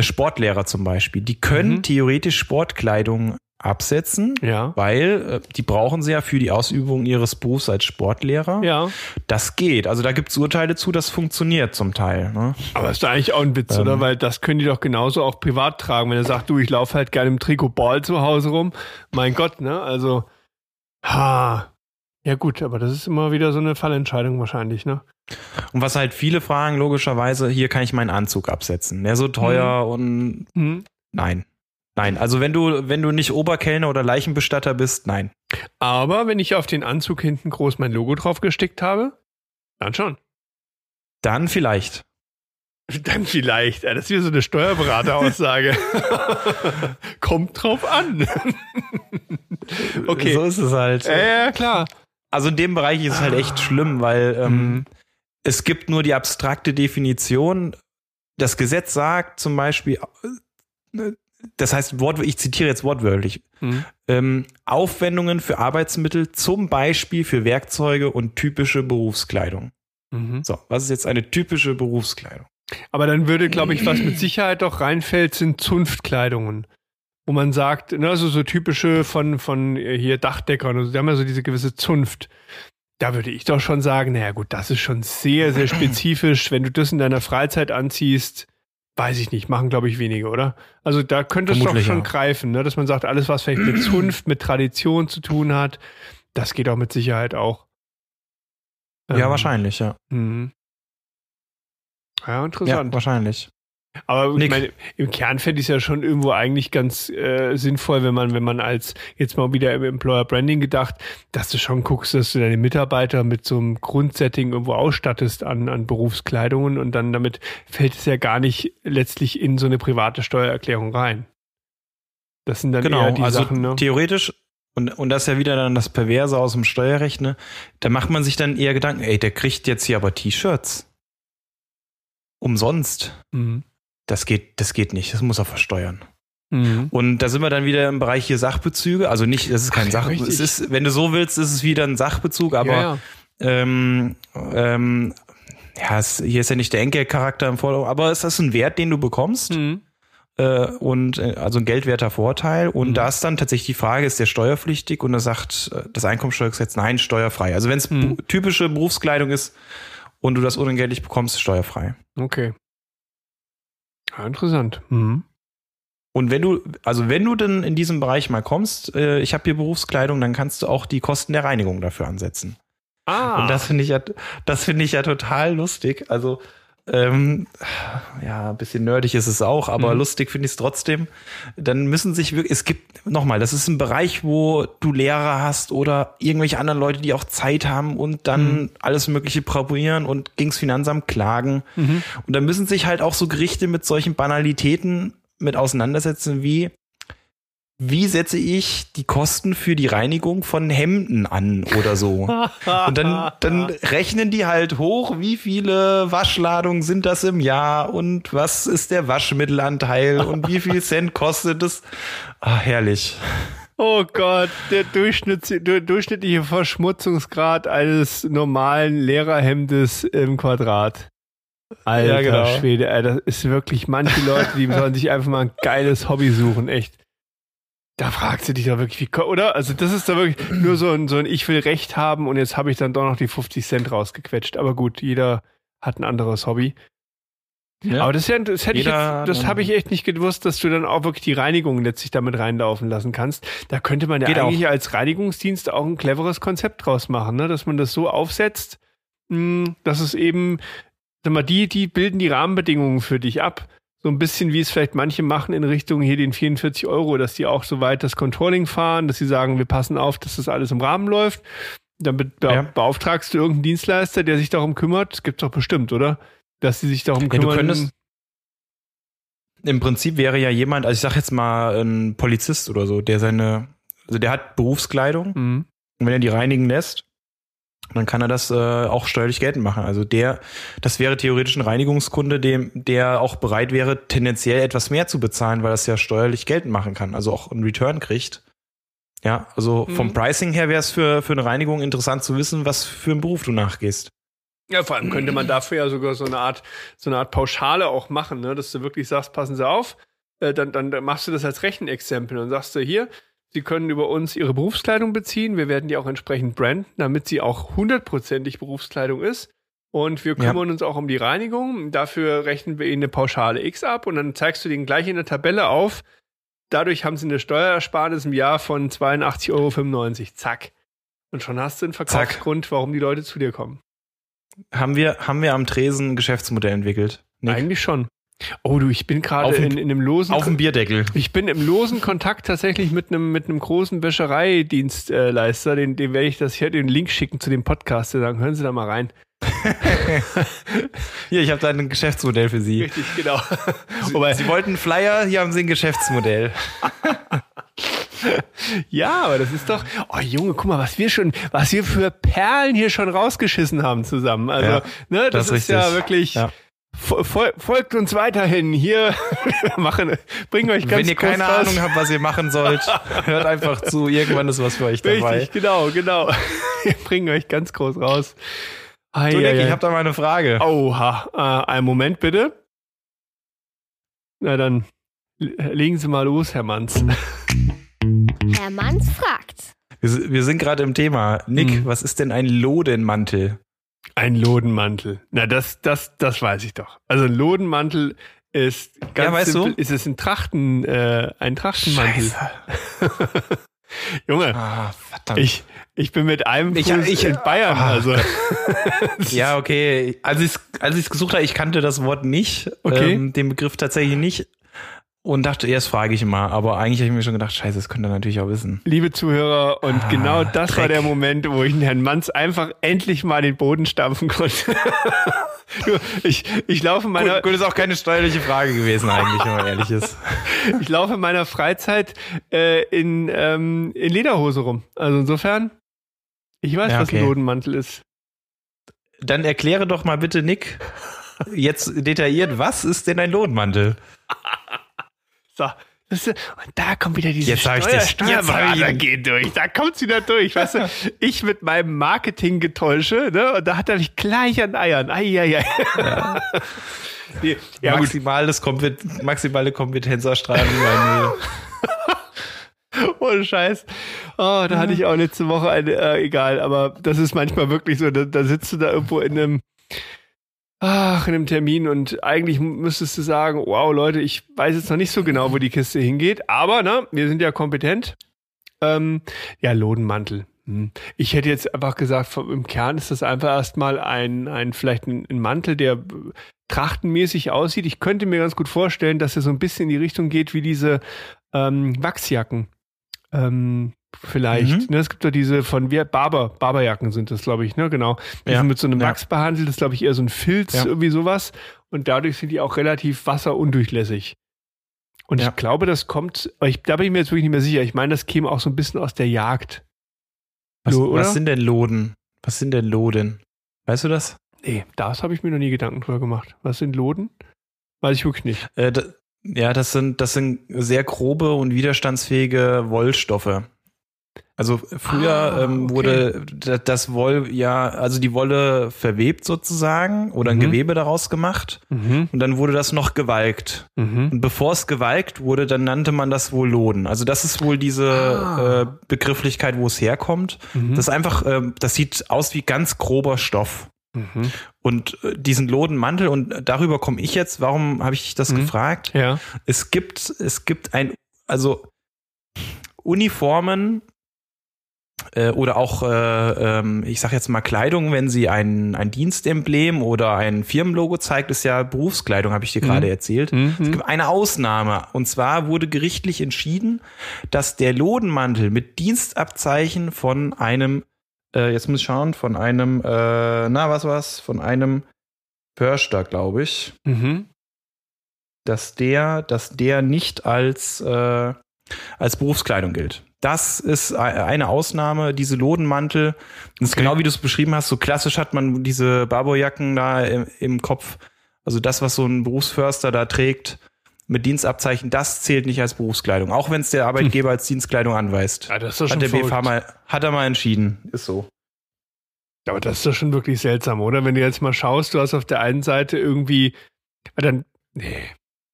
Sportlehrer zum Beispiel, die können Mhm. theoretisch Sportkleidung absetzen, ja. weil äh, die brauchen sie ja für die Ausübung ihres Berufs als Sportlehrer. Ja, Das geht. Also da gibt es Urteile zu, das funktioniert zum Teil. Ne? aber ist doch eigentlich auch ein Witz, Ähm. oder? Weil das können die doch genauso auch privat tragen. Wenn er sagt, du, ich laufe halt gerne im Trikot Ball zu Hause rum. Mein Gott, ne? Also, ha. Ja gut, aber das ist immer wieder so eine Fallentscheidung wahrscheinlich, ne? Und was halt viele fragen, logischerweise, hier kann ich meinen Anzug absetzen. Der ist so teuer und Mhm. nein. Nein, also wenn du, wenn du nicht Oberkellner oder Leichenbestatter bist, nein. Aber wenn ich auf den Anzug hinten groß mein Logo drauf gestickt habe, dann schon. Dann vielleicht. [laughs] Dann vielleicht. Das ist wie so eine Steuerberateraussage. [laughs] Kommt drauf an. okay. So ist es halt. ja, ja, klar. Also in dem Bereich ist es halt echt schlimm, weil ähm, Mhm. es gibt nur die abstrakte Definition. Das Gesetz sagt zum Beispiel, äh, das heißt, Wort, ich zitiere jetzt wortwörtlich, Mhm. ähm, Aufwendungen für Arbeitsmittel, zum Beispiel für Werkzeuge und typische Berufskleidung. Mhm. So, was ist jetzt eine typische Berufskleidung? Aber dann würde, glaube ich, was mit Sicherheit doch reinfällt, sind Zunftkleidungen. Wo man sagt, ne, also so typische von, von äh, hier Dachdeckern, also die haben ja so diese gewisse Zunft. Da würde ich doch schon sagen, naja gut, das ist schon sehr, sehr [clears throat] spezifisch. Wenn du das in deiner Freizeit anziehst, weiß ich nicht, machen glaube ich wenige, oder? Also da könnte es doch schon ja. greifen, ne? dass man sagt, alles, was vielleicht mit [clears throat] Zunft, mit Tradition zu tun hat, das geht auch mit Sicherheit auch. Ja, Ähm, wahrscheinlich, ja. Mhm. Ja, Ja, interessant. wahrscheinlich. Aber ich meine, im Kern fände ich es ja schon irgendwo eigentlich ganz äh, sinnvoll, wenn man, wenn man als jetzt mal wieder im Employer Branding gedacht, dass du schon guckst, dass du deine Mitarbeiter mit so einem Grundsetting irgendwo ausstattest an, an Berufskleidungen und dann damit fällt es ja gar nicht letztlich in so eine private Steuererklärung rein. Das sind dann eher Genau, die also Sachen, ne? theoretisch, und, und das ist ja wieder dann das Perverse aus dem Steuerrecht, ne? Da macht man sich dann eher Gedanken, ey, der kriegt jetzt hier aber T-Shirts. Umsonst. Mhm. Das geht, das geht nicht, das muss er versteuern. Mhm. Und da sind wir dann wieder im Bereich hier Sachbezüge. Also nicht, das ist kein Ach ja, Sach, richtig. es ist, wenn du so willst, ist es wieder ein Sachbezug, aber ja, ja. ähm, ähm, ja, es, hier ist ja nicht der Enkelcharakter im Vordergrund, aber es ist ein Wert, den du bekommst Mhm. äh, und äh, also ein geldwerter Vorteil. Und Mhm. da ist dann tatsächlich die Frage, ist der steuerpflichtig? Und da sagt äh, das Einkommensteuergesetz, nein, steuerfrei. Also wenn es Mhm. typische Berufskleidung ist und du das unentgeltlich bekommst, steuerfrei. Okay. Ja, interessant. Mhm. Und wenn du, also wenn du dann in diesem Bereich mal kommst, äh, ich habe hier Berufskleidung, dann kannst du auch die Kosten der Reinigung dafür ansetzen. Ah. Und das finde ich ja, das finde ich ja total lustig. Also ähm, ja, ein bisschen nerdig ist es auch, aber Mhm. lustig finde ich es trotzdem. Dann müssen sich wirklich, es gibt, nochmal, das ist ein Bereich, wo du Lehrer hast oder irgendwelche anderen Leute, die auch Zeit haben und dann Mhm. alles Mögliche probieren und gegens Finanzamt klagen. Mhm. Und da müssen sich halt auch so Gerichte mit solchen Banalitäten mit auseinandersetzen wie, wie setze ich die Kosten für die Reinigung von Hemden an oder so. Und dann, dann rechnen die halt hoch, wie viele Waschladungen sind das im Jahr und was ist der Waschmittelanteil und wie viel Cent kostet es. Ah, herrlich. Oh Gott, der durchschnittliche Verschmutzungsgrad eines normalen Lehrerhemdes im Quadrat. Alter Ja, genau. Schwede, ey, das ist wirklich manche Leute, die sollen sich einfach mal ein geiles Hobby suchen, echt. Da fragst du dich doch wirklich, wie, oder? Also das ist doch wirklich nur so ein, so ein Ich will Recht haben und jetzt habe ich dann doch noch die 50 Cent rausgequetscht. Aber gut, jeder hat ein anderes Hobby. Ja. Aber das, ja, das hätte Jeder- ich jetzt, das habe ich echt nicht gewusst, dass du dann auch wirklich die Reinigung letztlich damit reinlaufen lassen kannst. Da könnte man ja eigentlich als Reinigungsdienst auch ein cleveres Konzept draus machen, ne? dass man das so aufsetzt, mh, dass es eben, sag mal, die, die bilden die Rahmenbedingungen für dich ab. So ein bisschen wie es vielleicht manche machen in Richtung hier den 44 Euro, dass die auch so weit das Controlling fahren, dass sie sagen, wir passen auf, dass das alles im Rahmen läuft. Dann be Ja. beauftragst du irgendeinen Dienstleister, der sich darum kümmert. Das gibt's doch bestimmt, oder? Dass sie sich darum Ja, du kümmern. könntest- Im Prinzip wäre ja jemand, also ich sag jetzt mal ein Polizist oder so, der seine, also der hat Berufskleidung Mhm. Und wenn er die reinigen lässt, dann kann er das äh, auch steuerlich geltend machen. Also der, das wäre theoretisch ein Reinigungskunde, dem, der auch bereit wäre, tendenziell etwas mehr zu bezahlen, weil er es ja steuerlich geltend machen kann, also auch einen Return kriegt. Ja, also vom Mhm. Pricing her wäre es für, für eine Reinigung interessant zu wissen, was für einen Beruf du nachgehst. Ja, vor allem könnte man dafür ja sogar so eine Art, so eine Art Pauschale auch machen, ne? dass du wirklich sagst, passen Sie auf, äh, dann, dann machst du das als Rechenexempel und sagst du hier, Sie können über uns Ihre Berufskleidung beziehen, wir werden die auch entsprechend branden, damit sie auch hundertprozentig Berufskleidung ist. Und wir Ja. kümmern uns auch um die Reinigung. Dafür rechnen wir Ihnen eine Pauschale X ab und dann zeigst du denen gleich in der Tabelle auf. Dadurch haben sie eine Steuerersparnis im Jahr von 82,95 Euro. Zack. Und schon hast du einen Verkaufsgrund, warum die Leute zu dir kommen. Haben wir, haben wir am Tresen ein Geschäftsmodell entwickelt? Nick? Eigentlich schon. Oh du, ich bin gerade in, in einem losen Auf dem Bierdeckel. ich bin im losen Kontakt tatsächlich mit einem mit einem großen Wäschereidienstleister, den dem werde ich das hier den Link schicken zu dem Podcast, sagen, hören Sie da mal rein. [laughs] Hier, ich habe da ein Geschäftsmodell für Sie. Richtig, genau. Sie, Wobei, Sie wollten einen Flyer, hier haben Sie ein Geschäftsmodell. [laughs] ja, aber das ist doch, oh Junge, guck mal, was wir schon, was wir für Perlen hier schon rausgeschissen haben zusammen. Also, Ja, ne, das, das ist ist ja richtig. wirklich Ja. Fol folgt uns weiterhin. Hier [laughs] machen, bringen euch ganz Wenn ihr keine raus. Ahnung habt, was ihr machen sollt, [laughs] hört einfach zu. Irgendwann ist was für euch dabei. Richtig, genau, genau. [laughs] Wir bringen euch ganz groß raus. Ei, So, Nick, ich habe da mal eine Frage. Oha, äh, einen Moment bitte. Na dann legen Sie mal los, Herr Manns. Herr Manns fragt. Wir, wir sind gerade im Thema. Nick, Mhm. was ist denn ein Lodenmantel? Ein Lodenmantel. Na, das, das, das weiß ich doch. Also ein Lodenmantel ist ganz Ja, weißt simpel, du? ist es ein Trachten, äh, ein Trachtenmantel. [laughs] Junge, Ah, verdammt. ich, ich bin mit einem Ich- Fuß ich- in Bayern, Ah, also. [laughs] ja, okay. Als ich es als ich's gesucht habe, ich kannte das Wort nicht, Okay. ähm, den Begriff tatsächlich nicht. Und dachte, erst frage ich mal. Aber eigentlich habe ich mir schon gedacht, scheiße, das könnte er natürlich auch wissen. Liebe Zuhörer, und Ah, genau das war Dreck. der Moment, wo ich Herrn Manns einfach endlich mal den Boden stampfen konnte. [laughs] ich, ich laufe in meiner, Gut, gut, ist auch keine steuerliche Frage gewesen eigentlich, wenn man ehrlich ist. [laughs] ich laufe in meiner Freizeit äh, in, ähm, in Lederhose rum. Also insofern, ich weiß, Ja, was ein okay. Lodenmantel ist. Dann erkläre doch mal bitte, Nick, jetzt detailliert, was ist denn ein Lodenmantel? So. Ist, und da kommt wieder diese Jetzt Steuer, ich Steuerberater geht durch. Da kommt's wieder durch. Weißt du, [laughs] ich mit meinem Marketing-Getäusche, ne? Und da hat er mich gleich an Eiern. Eieiei. Ja, [laughs] nee, ja. Maximales Kompet maximale Kompetenzerstrahlung. meine- [laughs] Ohne Scheiß. Oh, da hatte ich auch letzte Woche eine, äh, egal, aber das ist manchmal wirklich so, da, da sitzt du da irgendwo in einem, ach, in einem Termin und eigentlich müsstest du sagen, wow, Leute, ich weiß jetzt noch nicht so genau, wo die Kiste hingeht, aber, ne, wir sind ja kompetent. Ähm, ja, Lodenmantel. Hm. Ich hätte jetzt einfach gesagt, im Kern ist das einfach erstmal ein, ein vielleicht ein, ein Mantel, der äh, trachtenmäßig aussieht. Ich könnte mir ganz gut vorstellen, dass er so ein bisschen in die Richtung geht wie diese ähm, Wachsjacken. Ähm, vielleicht. Mhm. Ne, es gibt doch diese von wie Barber, Barberjacken sind das, glaube ich, ne? Genau. Die Ja. sind mit so einem Ja. Wachs behandelt, das ist, glaube ich, eher so ein Filz, Ja. irgendwie sowas. Und dadurch sind die auch relativ wasserundurchlässig. Und Ja. ich glaube, das kommt, ich, da bin ich mir jetzt wirklich nicht mehr sicher. Ich meine, das käme auch so ein bisschen aus der Jagd. Was, Lo- was sind denn Loden? Was sind denn Loden? Weißt du das? Nee, das habe ich mir noch nie Gedanken drüber gemacht. Was sind Loden? Weiß ich wirklich nicht. Äh, da, ja, das sind, das sind sehr grobe und widerstandsfähige Wollstoffe. Also früher Ah, ähm, wurde da- das Woll, ja, also die Wolle verwebt sozusagen oder ein Mhm. Gewebe daraus gemacht Mhm. und dann wurde das noch gewalkt. Mhm. Und bevor es gewalkt wurde, dann nannte man das wohl Loden. Also das ist wohl diese Ah. äh, Begrifflichkeit, wo es herkommt. Mhm. Das ist einfach, ähm, das sieht aus wie ganz grober Stoff. Mhm. Und äh, diesen Lodenmantel, und darüber komme ich jetzt, warum habe ich das Mhm. gefragt? Ja. Es gibt, es gibt ein, also Uniformen äh, oder auch, äh, ähm, ich sag jetzt mal Kleidung, wenn sie ein, ein Dienstemblem oder ein Firmenlogo zeigt, ist ja Berufskleidung, habe ich dir Mhm. gerade erzählt. Es Mhm. gibt eine Ausnahme. Und zwar wurde gerichtlich entschieden, dass der Lodenmantel mit Dienstabzeichen von einem, äh, jetzt muss ich schauen, von einem, äh, na, was war's? Von einem Förster, glaube ich, Mhm. dass der, dass der nicht als, äh, als Berufskleidung gilt. Das ist e- eine Ausnahme, diese Lodenmantel. Das ist Okay. genau wie du es beschrieben hast. So klassisch hat man diese Barbourjacken da im, im Kopf. Also das, was so ein Berufsförster da trägt mit Dienstabzeichen, das zählt nicht als Berufskleidung. Auch wenn es der Arbeitgeber [laughs] als Dienstkleidung anweist. Ja, das ist Hat der BFH verrückt. mal, hat er mal entschieden. Ist so. Aber das ist doch schon wirklich seltsam, oder? Wenn du jetzt mal schaust, du hast auf der einen Seite irgendwie, ja, dann, nee.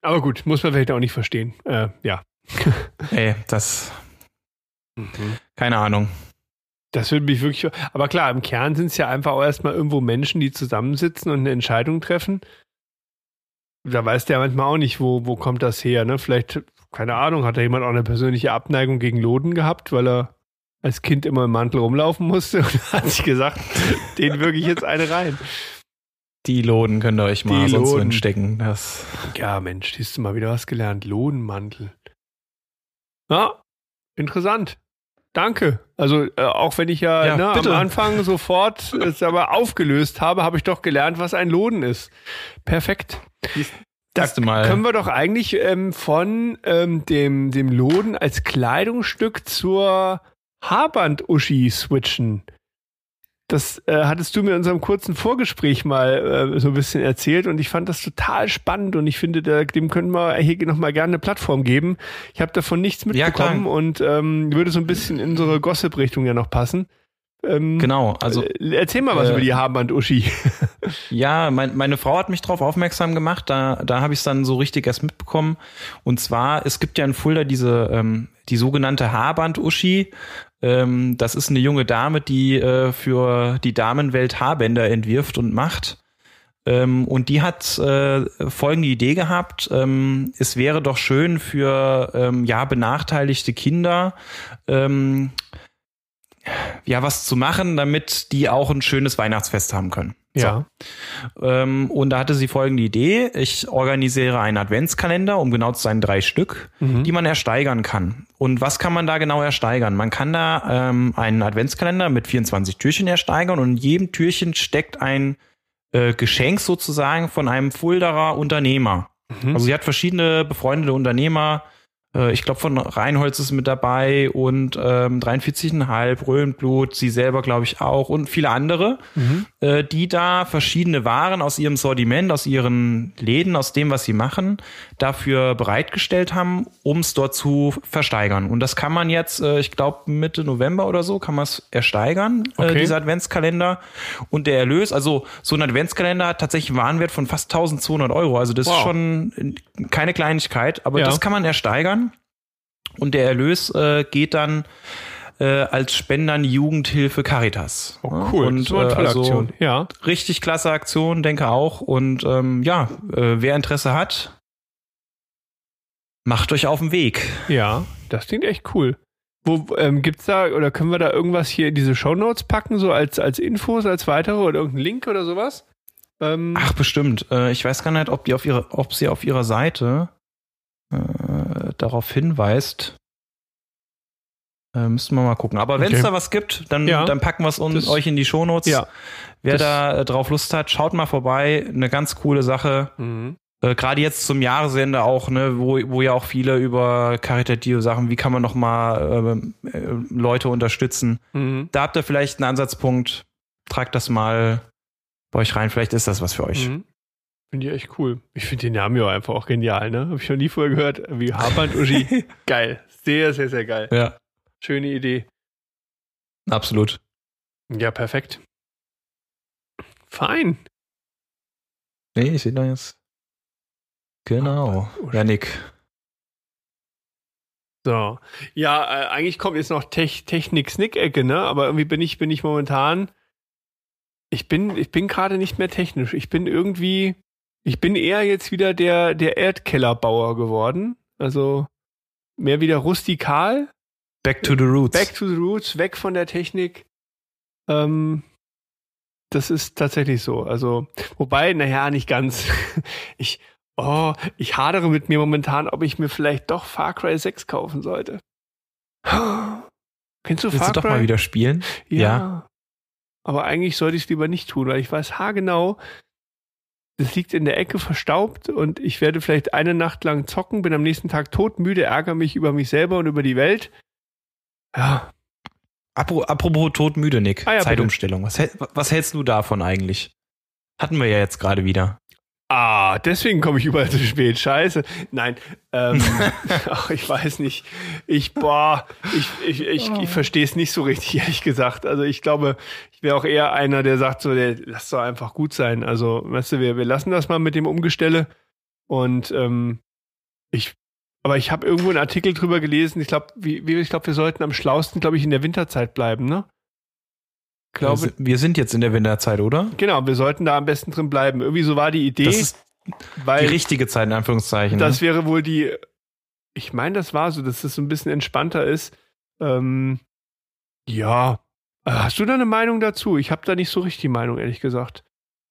Aber gut, muss man vielleicht auch nicht verstehen. Äh, ja. [laughs] Ey, das, keine Ahnung. Das würde mich wirklich, aber klar, im Kern sind es ja einfach auch erstmal irgendwo Menschen, die zusammensitzen und eine Entscheidung treffen. Da weiß der manchmal auch nicht, wo, wo kommt das her, ne? Vielleicht, keine Ahnung, hat da jemand auch eine persönliche Abneigung gegen Loden gehabt, weil er als Kind immer im Mantel rumlaufen musste [laughs] und hat sich gesagt, den wirke ich jetzt eine rein. Die Loden könnt ihr euch mal Die sonst Loden. drin stecken. Das, Ja, Mensch, siehst du mal wieder was gelernt. Lodenmantel. Ja, interessant. Danke. Also, äh, auch wenn ich ja, Ja, ne, am. Anfang sofort [laughs] es aber aufgelöst habe, habe ich doch gelernt, was ein Loden ist. Perfekt. Da Siehst du mal. können wir doch eigentlich ähm, von ähm, dem, dem Loden als Kleidungsstück zur Haarband-Uschi switchen. Das äh, hattest du mir in unserem kurzen Vorgespräch mal äh, so ein bisschen erzählt und ich fand das total spannend und ich finde, da, dem können wir hier nochmal gerne eine Plattform geben. Ich habe davon nichts mitbekommen Ja, und ähm, würde so ein bisschen in unsere Gossip-Richtung ja noch passen. Ähm, Genau, also äh, erzähl mal was äh, über die Haarband-Uschi. [laughs] Ja, mein, meine Frau hat mich darauf aufmerksam gemacht. Da, da habe ich es dann so richtig erst mitbekommen. Und zwar, es gibt ja in Fulda diese ähm, die sogenannte Haarband-Uschi. Ähm, das ist eine junge Dame, die äh, für die Damenwelt Haarbänder entwirft und macht. Ähm, und die hat äh, folgende Idee gehabt: ähm, Es wäre doch schön für ähm, ja benachteiligte Kinder. Ähm, ja, was zu machen, damit die auch ein schönes Weihnachtsfest haben können. So. Ja. Ähm, und da hatte sie folgende Idee. Ich organisiere einen Adventskalender, um genau zu sein, drei Stück, Mhm. die man ersteigern kann. Und was kann man da genau ersteigern? Man kann da ähm, einen Adventskalender mit 24 Türchen ersteigern und in jedem Türchen steckt ein äh, Geschenk sozusagen von einem Fulderer Unternehmer. Mhm. Also sie hat verschiedene befreundete Unternehmer. Äh, Ich glaube, von Reinholz ist mit dabei und ähm, 43,5, Röhrenblut, sie selber, glaube ich, auch und viele andere, Mhm. äh, die da verschiedene Waren aus ihrem Sortiment, aus ihren Läden, aus dem, was sie machen, dafür bereitgestellt haben, um es dort zu versteigern. Und das kann man jetzt, äh, ich glaube, Mitte November oder so, kann man es ersteigern, äh, Okay. dieser Adventskalender. Und der Erlös, also so ein Adventskalender hat tatsächlich einen Warenwert von fast 1200 Euro. Also das Wow. ist schon keine Kleinigkeit, aber Ja. das kann man ersteigern. Und der Erlös äh, geht dann äh, als Spender an die Jugendhilfe Caritas. Oh, cool. Und, war eine äh, tolle also Aktion. Ja. Richtig klasse Aktion, denke auch. Und ähm, ja, äh, wer Interesse hat, macht euch auf den Weg. Ja, das klingt echt cool. Wo ähm, gibt's da oder können wir da irgendwas hier in diese Shownotes packen, so als, als Infos, als weitere oder irgendeinen Link oder sowas? Ähm, Ach, bestimmt. Äh, ich weiß gar nicht, ob die auf ihre, ob sie auf ihrer Seite äh, darauf hinweist. Äh, müssten wir mal gucken. Aber wenn es Okay. da was gibt, dann, Ja. dann packen wir es euch in die Shownotes. Ja. Wer da äh, drauf Lust hat, schaut mal vorbei. Eine ganz coole Sache. Mhm. Äh, Gerade jetzt zum Jahresende auch, ne, wo, wo ja auch viele über karitative Sachen, wie kann man noch mal äh, Leute unterstützen. Mhm. Da habt ihr vielleicht einen Ansatzpunkt. Tragt das mal bei euch rein. Vielleicht ist das was für euch. Mhm. Finde ich echt cool. Ich finde den Namen ja einfach auch genial, ne? Habe ich noch nie vorher gehört. Wie Haarband Uschi. [laughs] geil. Sehr, sehr, sehr geil. Ja, Schöne Idee. absolut. Ja, perfekt. Fein. Nee, ich sehe da jetzt. Genau. Uschi. Janik. So. Ja, äh, eigentlich kommt jetzt noch Tech Technik-Snick-Ecke, ne? Aber irgendwie bin ich, bin ich momentan. Ich bin, ich bin gerade nicht mehr technisch. Ich bin irgendwie, ich bin eher jetzt wieder der, der Erdkellerbauer geworden. Also mehr wieder rustikal. Back to the roots. Back to the roots, weg von der Technik. Ähm, das ist tatsächlich so. Also, wobei, naja, nicht ganz. [laughs] Ich, oh, ich hadere mit mir momentan, ob ich mir vielleicht doch Far Cry 6 kaufen sollte. [gasps] Kennst du Willst Far du doch Cry? mal wieder spielen? Ja. Ja. Aber eigentlich sollte ich es lieber nicht tun, weil ich weiß haargenau, das liegt in der Ecke verstaubt und ich werde vielleicht eine Nacht lang zocken, bin am nächsten Tag todmüde, ärgere mich über mich selber und über die Welt. Ja, Apro- Apropos todmüde, Nick. Ah ja. Zeitumstellung. Was, was hältst du davon eigentlich? Hatten wir ja jetzt gerade wieder. Ah, deswegen komme ich überall zu spät. Scheiße. Nein, ähm, [laughs] ach, ich weiß nicht. Ich, boah, ich, ich, ich, ich verstehe es nicht so richtig, [laughs] ehrlich gesagt. Also ich glaube, ich wäre auch eher einer, der sagt so, der, lass doch einfach gut sein. Also, weißt du, wir, wir lassen das mal mit dem Umgestelle. Und ähm, ich, aber ich habe irgendwo einen Artikel drüber gelesen. Ich glaube, wie, wie, ich glaube, wir sollten am schlausten, glaube ich, in der Winterzeit bleiben, ne? Glaube, sind, wir sind jetzt in der Winterzeit, oder? genau, wir sollten da am besten drin bleiben. Irgendwie so war die Idee. Das ist weil die richtige Zeit, in Anführungszeichen. Das ne? wäre wohl die, ich meine, das war so, dass es so ein bisschen entspannter ist. Ähm, ja. Äh, Hast du da eine Meinung dazu? Ich habe da nicht so richtig die Meinung, ehrlich gesagt.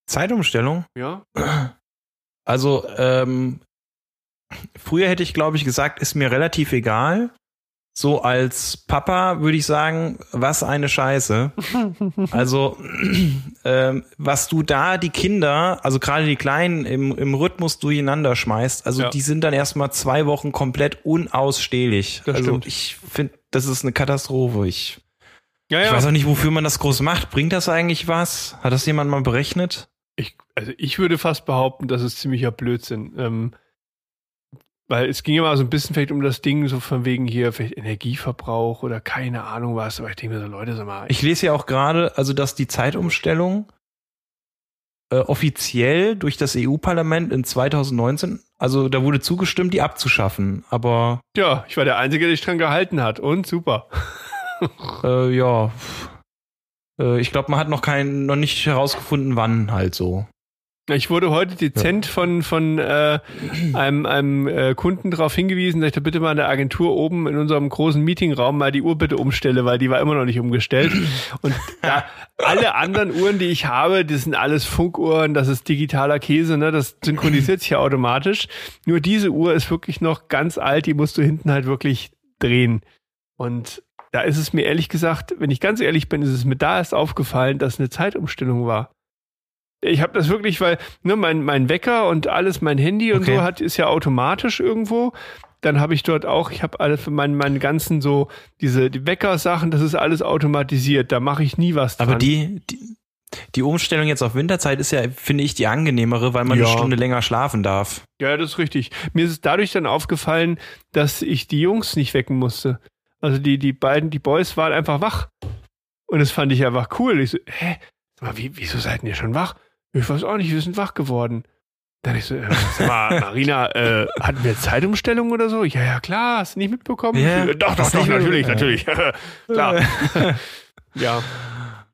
Zeitumstellung? Ja? Also, ähm, früher hätte ich, glaube ich, gesagt, ist mir relativ egal. So als Papa würde ich sagen, was eine Scheiße. Also, [clears throat] ähm, was du da die Kinder, also gerade die Kleinen, im, im Rhythmus durcheinander schmeißt, also Ja. die sind dann erstmal zwei Wochen komplett unausstehlich. Das also stimmt. ich finde, das ist eine Katastrophe. Ich, Ja, Ich ja. weiß auch nicht, wofür man das groß macht. Bringt das eigentlich was? Hat das jemand mal berechnet? Ich, also ich würde fast behaupten, das ist ziemlicher Blödsinn. Ähm, weil es ging ja mal so ein bisschen vielleicht um das Ding, so von wegen hier vielleicht Energieverbrauch oder keine Ahnung was. Aber ich denke mir so, Leute, sag mal, Ich lese ja auch gerade, also dass die Zeitumstellung äh, offiziell durch das EU-Parlament in 2019, also da wurde zugestimmt, die abzuschaffen. Aber ja, ich war der Einzige, der sich dran gehalten hat. Und super. [laughs] äh, ja, äh, ich glaube, man hat noch kein, noch nicht herausgefunden, wann halt so. Ich wurde heute dezent von, von äh, einem, einem äh, Kunden darauf hingewiesen, dass ich da bitte mal in der Agentur oben in unserem großen Meetingraum mal die Uhr bitte umstelle, weil die war immer noch nicht umgestellt. Und da, alle anderen Uhren, die ich habe, das sind alles Funkuhren, das ist digitaler Käse, ne? das synchronisiert sich ja automatisch. Nur diese Uhr ist wirklich noch ganz alt, die musst du hinten halt wirklich drehen. Und da ist es mir ehrlich gesagt, wenn ich ganz ehrlich bin, ist es mir da erst aufgefallen, dass eine Zeitumstellung war. Ich habe das wirklich, weil ne, mein, mein Wecker und alles, mein Handy und Okay. so hat ist ja automatisch irgendwo. Dann habe ich dort auch, ich habe alle für meinen meinen ganzen so diese die Weckersachen, das ist alles automatisiert. Da mache ich nie was dran. Aber die, die, die Umstellung jetzt auf Winterzeit ist ja, finde ich, die angenehmere, weil man Ja. eine Stunde länger schlafen darf. Ja, das ist richtig. Mir ist es dadurch dann aufgefallen, dass ich die Jungs nicht wecken musste. Also die, die beiden, die Boys waren einfach wach. Und das fand ich einfach cool. Ich so, hä? Wie, wieso seid ihr schon wach? Ich weiß auch nicht, wir sind wach geworden. Dann ich so, äh, sag mal, [laughs] Marina, äh, hatten wir Zeitumstellung oder so? Ja, ja, klar, hast du nicht mitbekommen? Ja, Äh, doch, doch, doch, natürlich, natürlich. [laughs] klar. ja. [laughs]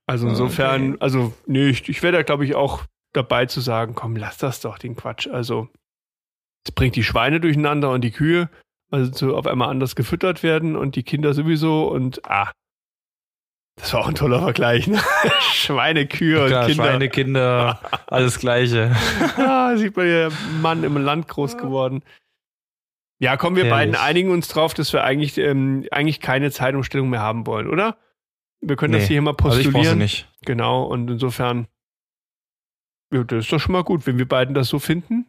Also insofern, also, nee, ich, ich wäre da, glaube ich, auch dabei zu sagen, komm, lass das doch, den Quatsch. Also, es bringt die Schweine durcheinander und die Kühe, also zu auf einmal anders gefüttert werden und die Kinder sowieso und ah. Das war auch ein toller Vergleich, ne? [laughs] Schweine, Kühe und Klar, Kinder. Schweine, Kinder, [laughs] alles Gleiche. [laughs] ah, sieht man ja, Mann im Land groß geworden. Ja, kommen wir Herrlich. beiden einigen uns drauf, dass wir eigentlich, ähm, eigentlich keine Zeitumstellung mehr haben wollen, oder? Wir können das Nee, hier mal Also ich postulieren. nicht. Genau, und insofern, ja, das ist doch schon mal gut, wenn wir beiden das so finden.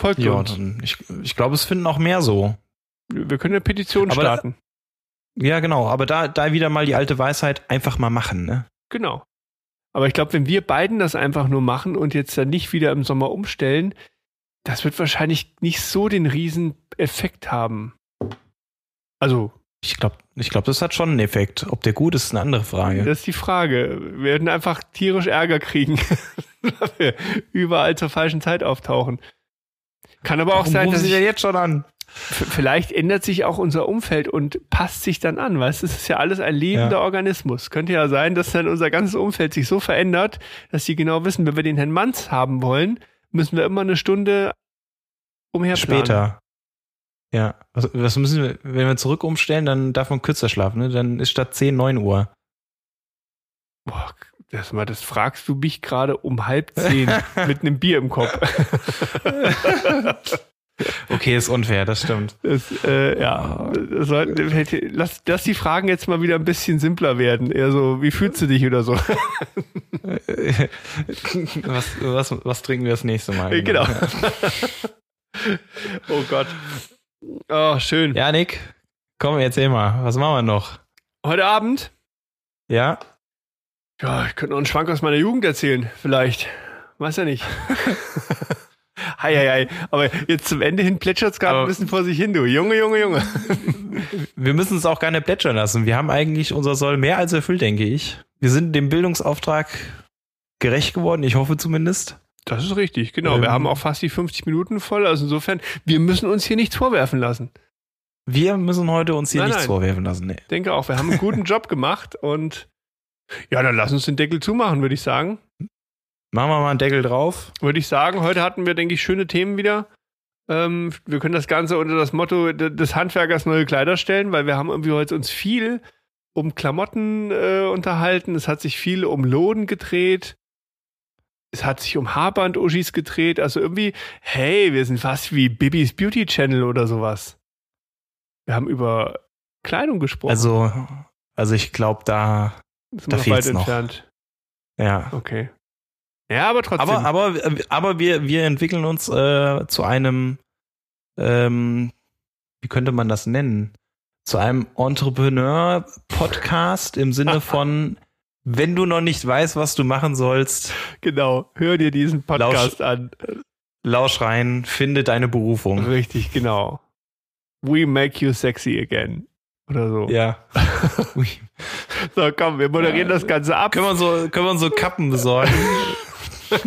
Folgt Ja, uns. dann, ich, ich glaube, es finden auch mehr so. Wir können eine Petition Aber- starten. Ja, genau. Aber da, da wieder mal die alte Weisheit, einfach mal machen, ne? Genau. Aber ich glaube, wenn wir beiden das einfach nur machen und jetzt dann nicht wieder im Sommer umstellen, das wird wahrscheinlich nicht so den riesen Effekt haben. Also, Ich glaube, ich glaub, das hat schon einen Effekt. Ob der gut ist, ist eine andere Frage. das ist die Frage. Wir werden einfach tierisch Ärger kriegen, [laughs] weil wir überall zur falschen Zeit auftauchen. Kann aber auch Warum sein, rufen dass ich, jetzt schon an? vielleicht ändert sich auch unser Umfeld und passt sich dann an. Weißt du, es ist ja alles ein lebender Ja. Organismus. Könnte ja sein, dass dann unser ganzes Umfeld sich so verändert, dass sie genau wissen, wenn wir den Herrn Manz haben wollen, müssen wir immer eine Stunde umher planen. Später. Ja. Was, was müssen wir, wenn wir zurück umstellen, dann darf man kürzer schlafen, ne? Dann ist statt 10, 9 Uhr. Boah, das, mal, das fragst du mich gerade um halb zehn [laughs] mit einem Bier im Kopf. [laughs] Okay, ist unfair, das stimmt. Das, äh, ja, das sollten, vielleicht- lass, lass die Fragen jetzt mal wieder ein bisschen simpler werden. Eher so, wie fühlst du dich oder so? [laughs] was, was, was trinken wir das nächste Mal? genau. oh Gott. Oh, schön. Ja, Nick, komm, erzähl mal. Was machen wir noch? Heute Abend? Ja? Ja, ich könnte noch einen Schwank aus meiner Jugend erzählen, vielleicht. Weiß ja nicht. [laughs] Hei, hei, hei. Aber jetzt zum Ende hin plätschert es gerade ein bisschen vor sich hin, du. Junge, Junge, Junge. [laughs] Wir müssen es auch gar nicht plätschern lassen. Wir haben eigentlich unser Soll mehr als erfüllt, denke ich. Wir sind dem Bildungsauftrag gerecht geworden, ich hoffe zumindest. Das ist richtig, genau. Wir Ähm. haben auch fast die 50 Minuten voll. Also insofern, wir müssen uns hier nichts vorwerfen lassen. Wir müssen heute uns hier Nein, nichts nein. vorwerfen lassen. Nee. Ich denke auch, wir haben einen guten [laughs] Job gemacht und ja, dann lass uns den Deckel zumachen, würde ich sagen. Machen wir mal einen Deckel drauf. Würde ich sagen, heute hatten wir, denke ich, schöne Themen wieder. Ähm, wir können das Ganze unter das Motto des Handwerkers neue Kleider stellen, weil wir haben irgendwie heute uns viel um Klamotten äh, unterhalten. Es hat sich viel um Loden gedreht. Es hat sich um Haarband-Uschis gedreht. Also irgendwie, hey, wir sind fast wie Bibis Beauty Channel oder sowas. Wir haben über Kleidung gesprochen. Also, also ich glaube, da, sind da noch weit fehlt's noch. entfernt. ja. Okay. Ja, aber trotzdem. Aber, aber, aber wir, wir entwickeln uns äh, zu einem, ähm, wie könnte man das nennen? zu einem Entrepreneur-Podcast im Sinne [laughs] von, wenn du noch nicht weißt, was du machen sollst, Genau, hör dir diesen Podcast an. lausch rein, finde deine Berufung. Richtig, genau. We make you sexy again. Oder so. Ja. [laughs] Ui. So, komm, wir moderieren das Ganze ab. können, wir so, können wir so Kappen besorgen? [laughs]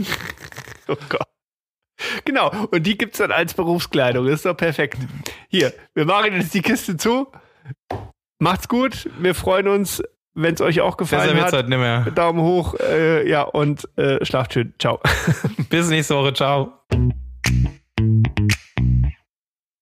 Oh Gott. Genau, und die gibt's dann als Berufskleidung. Das ist doch perfekt. Hier, wir machen jetzt die Kiste zu. Macht's gut. Wir freuen uns, wenn es euch auch gefallen hat. halt nicht mehr. Daumen hoch, äh, ja, und äh, schlaft schön. Ciao. [laughs] Bis nächste Woche. Ciao.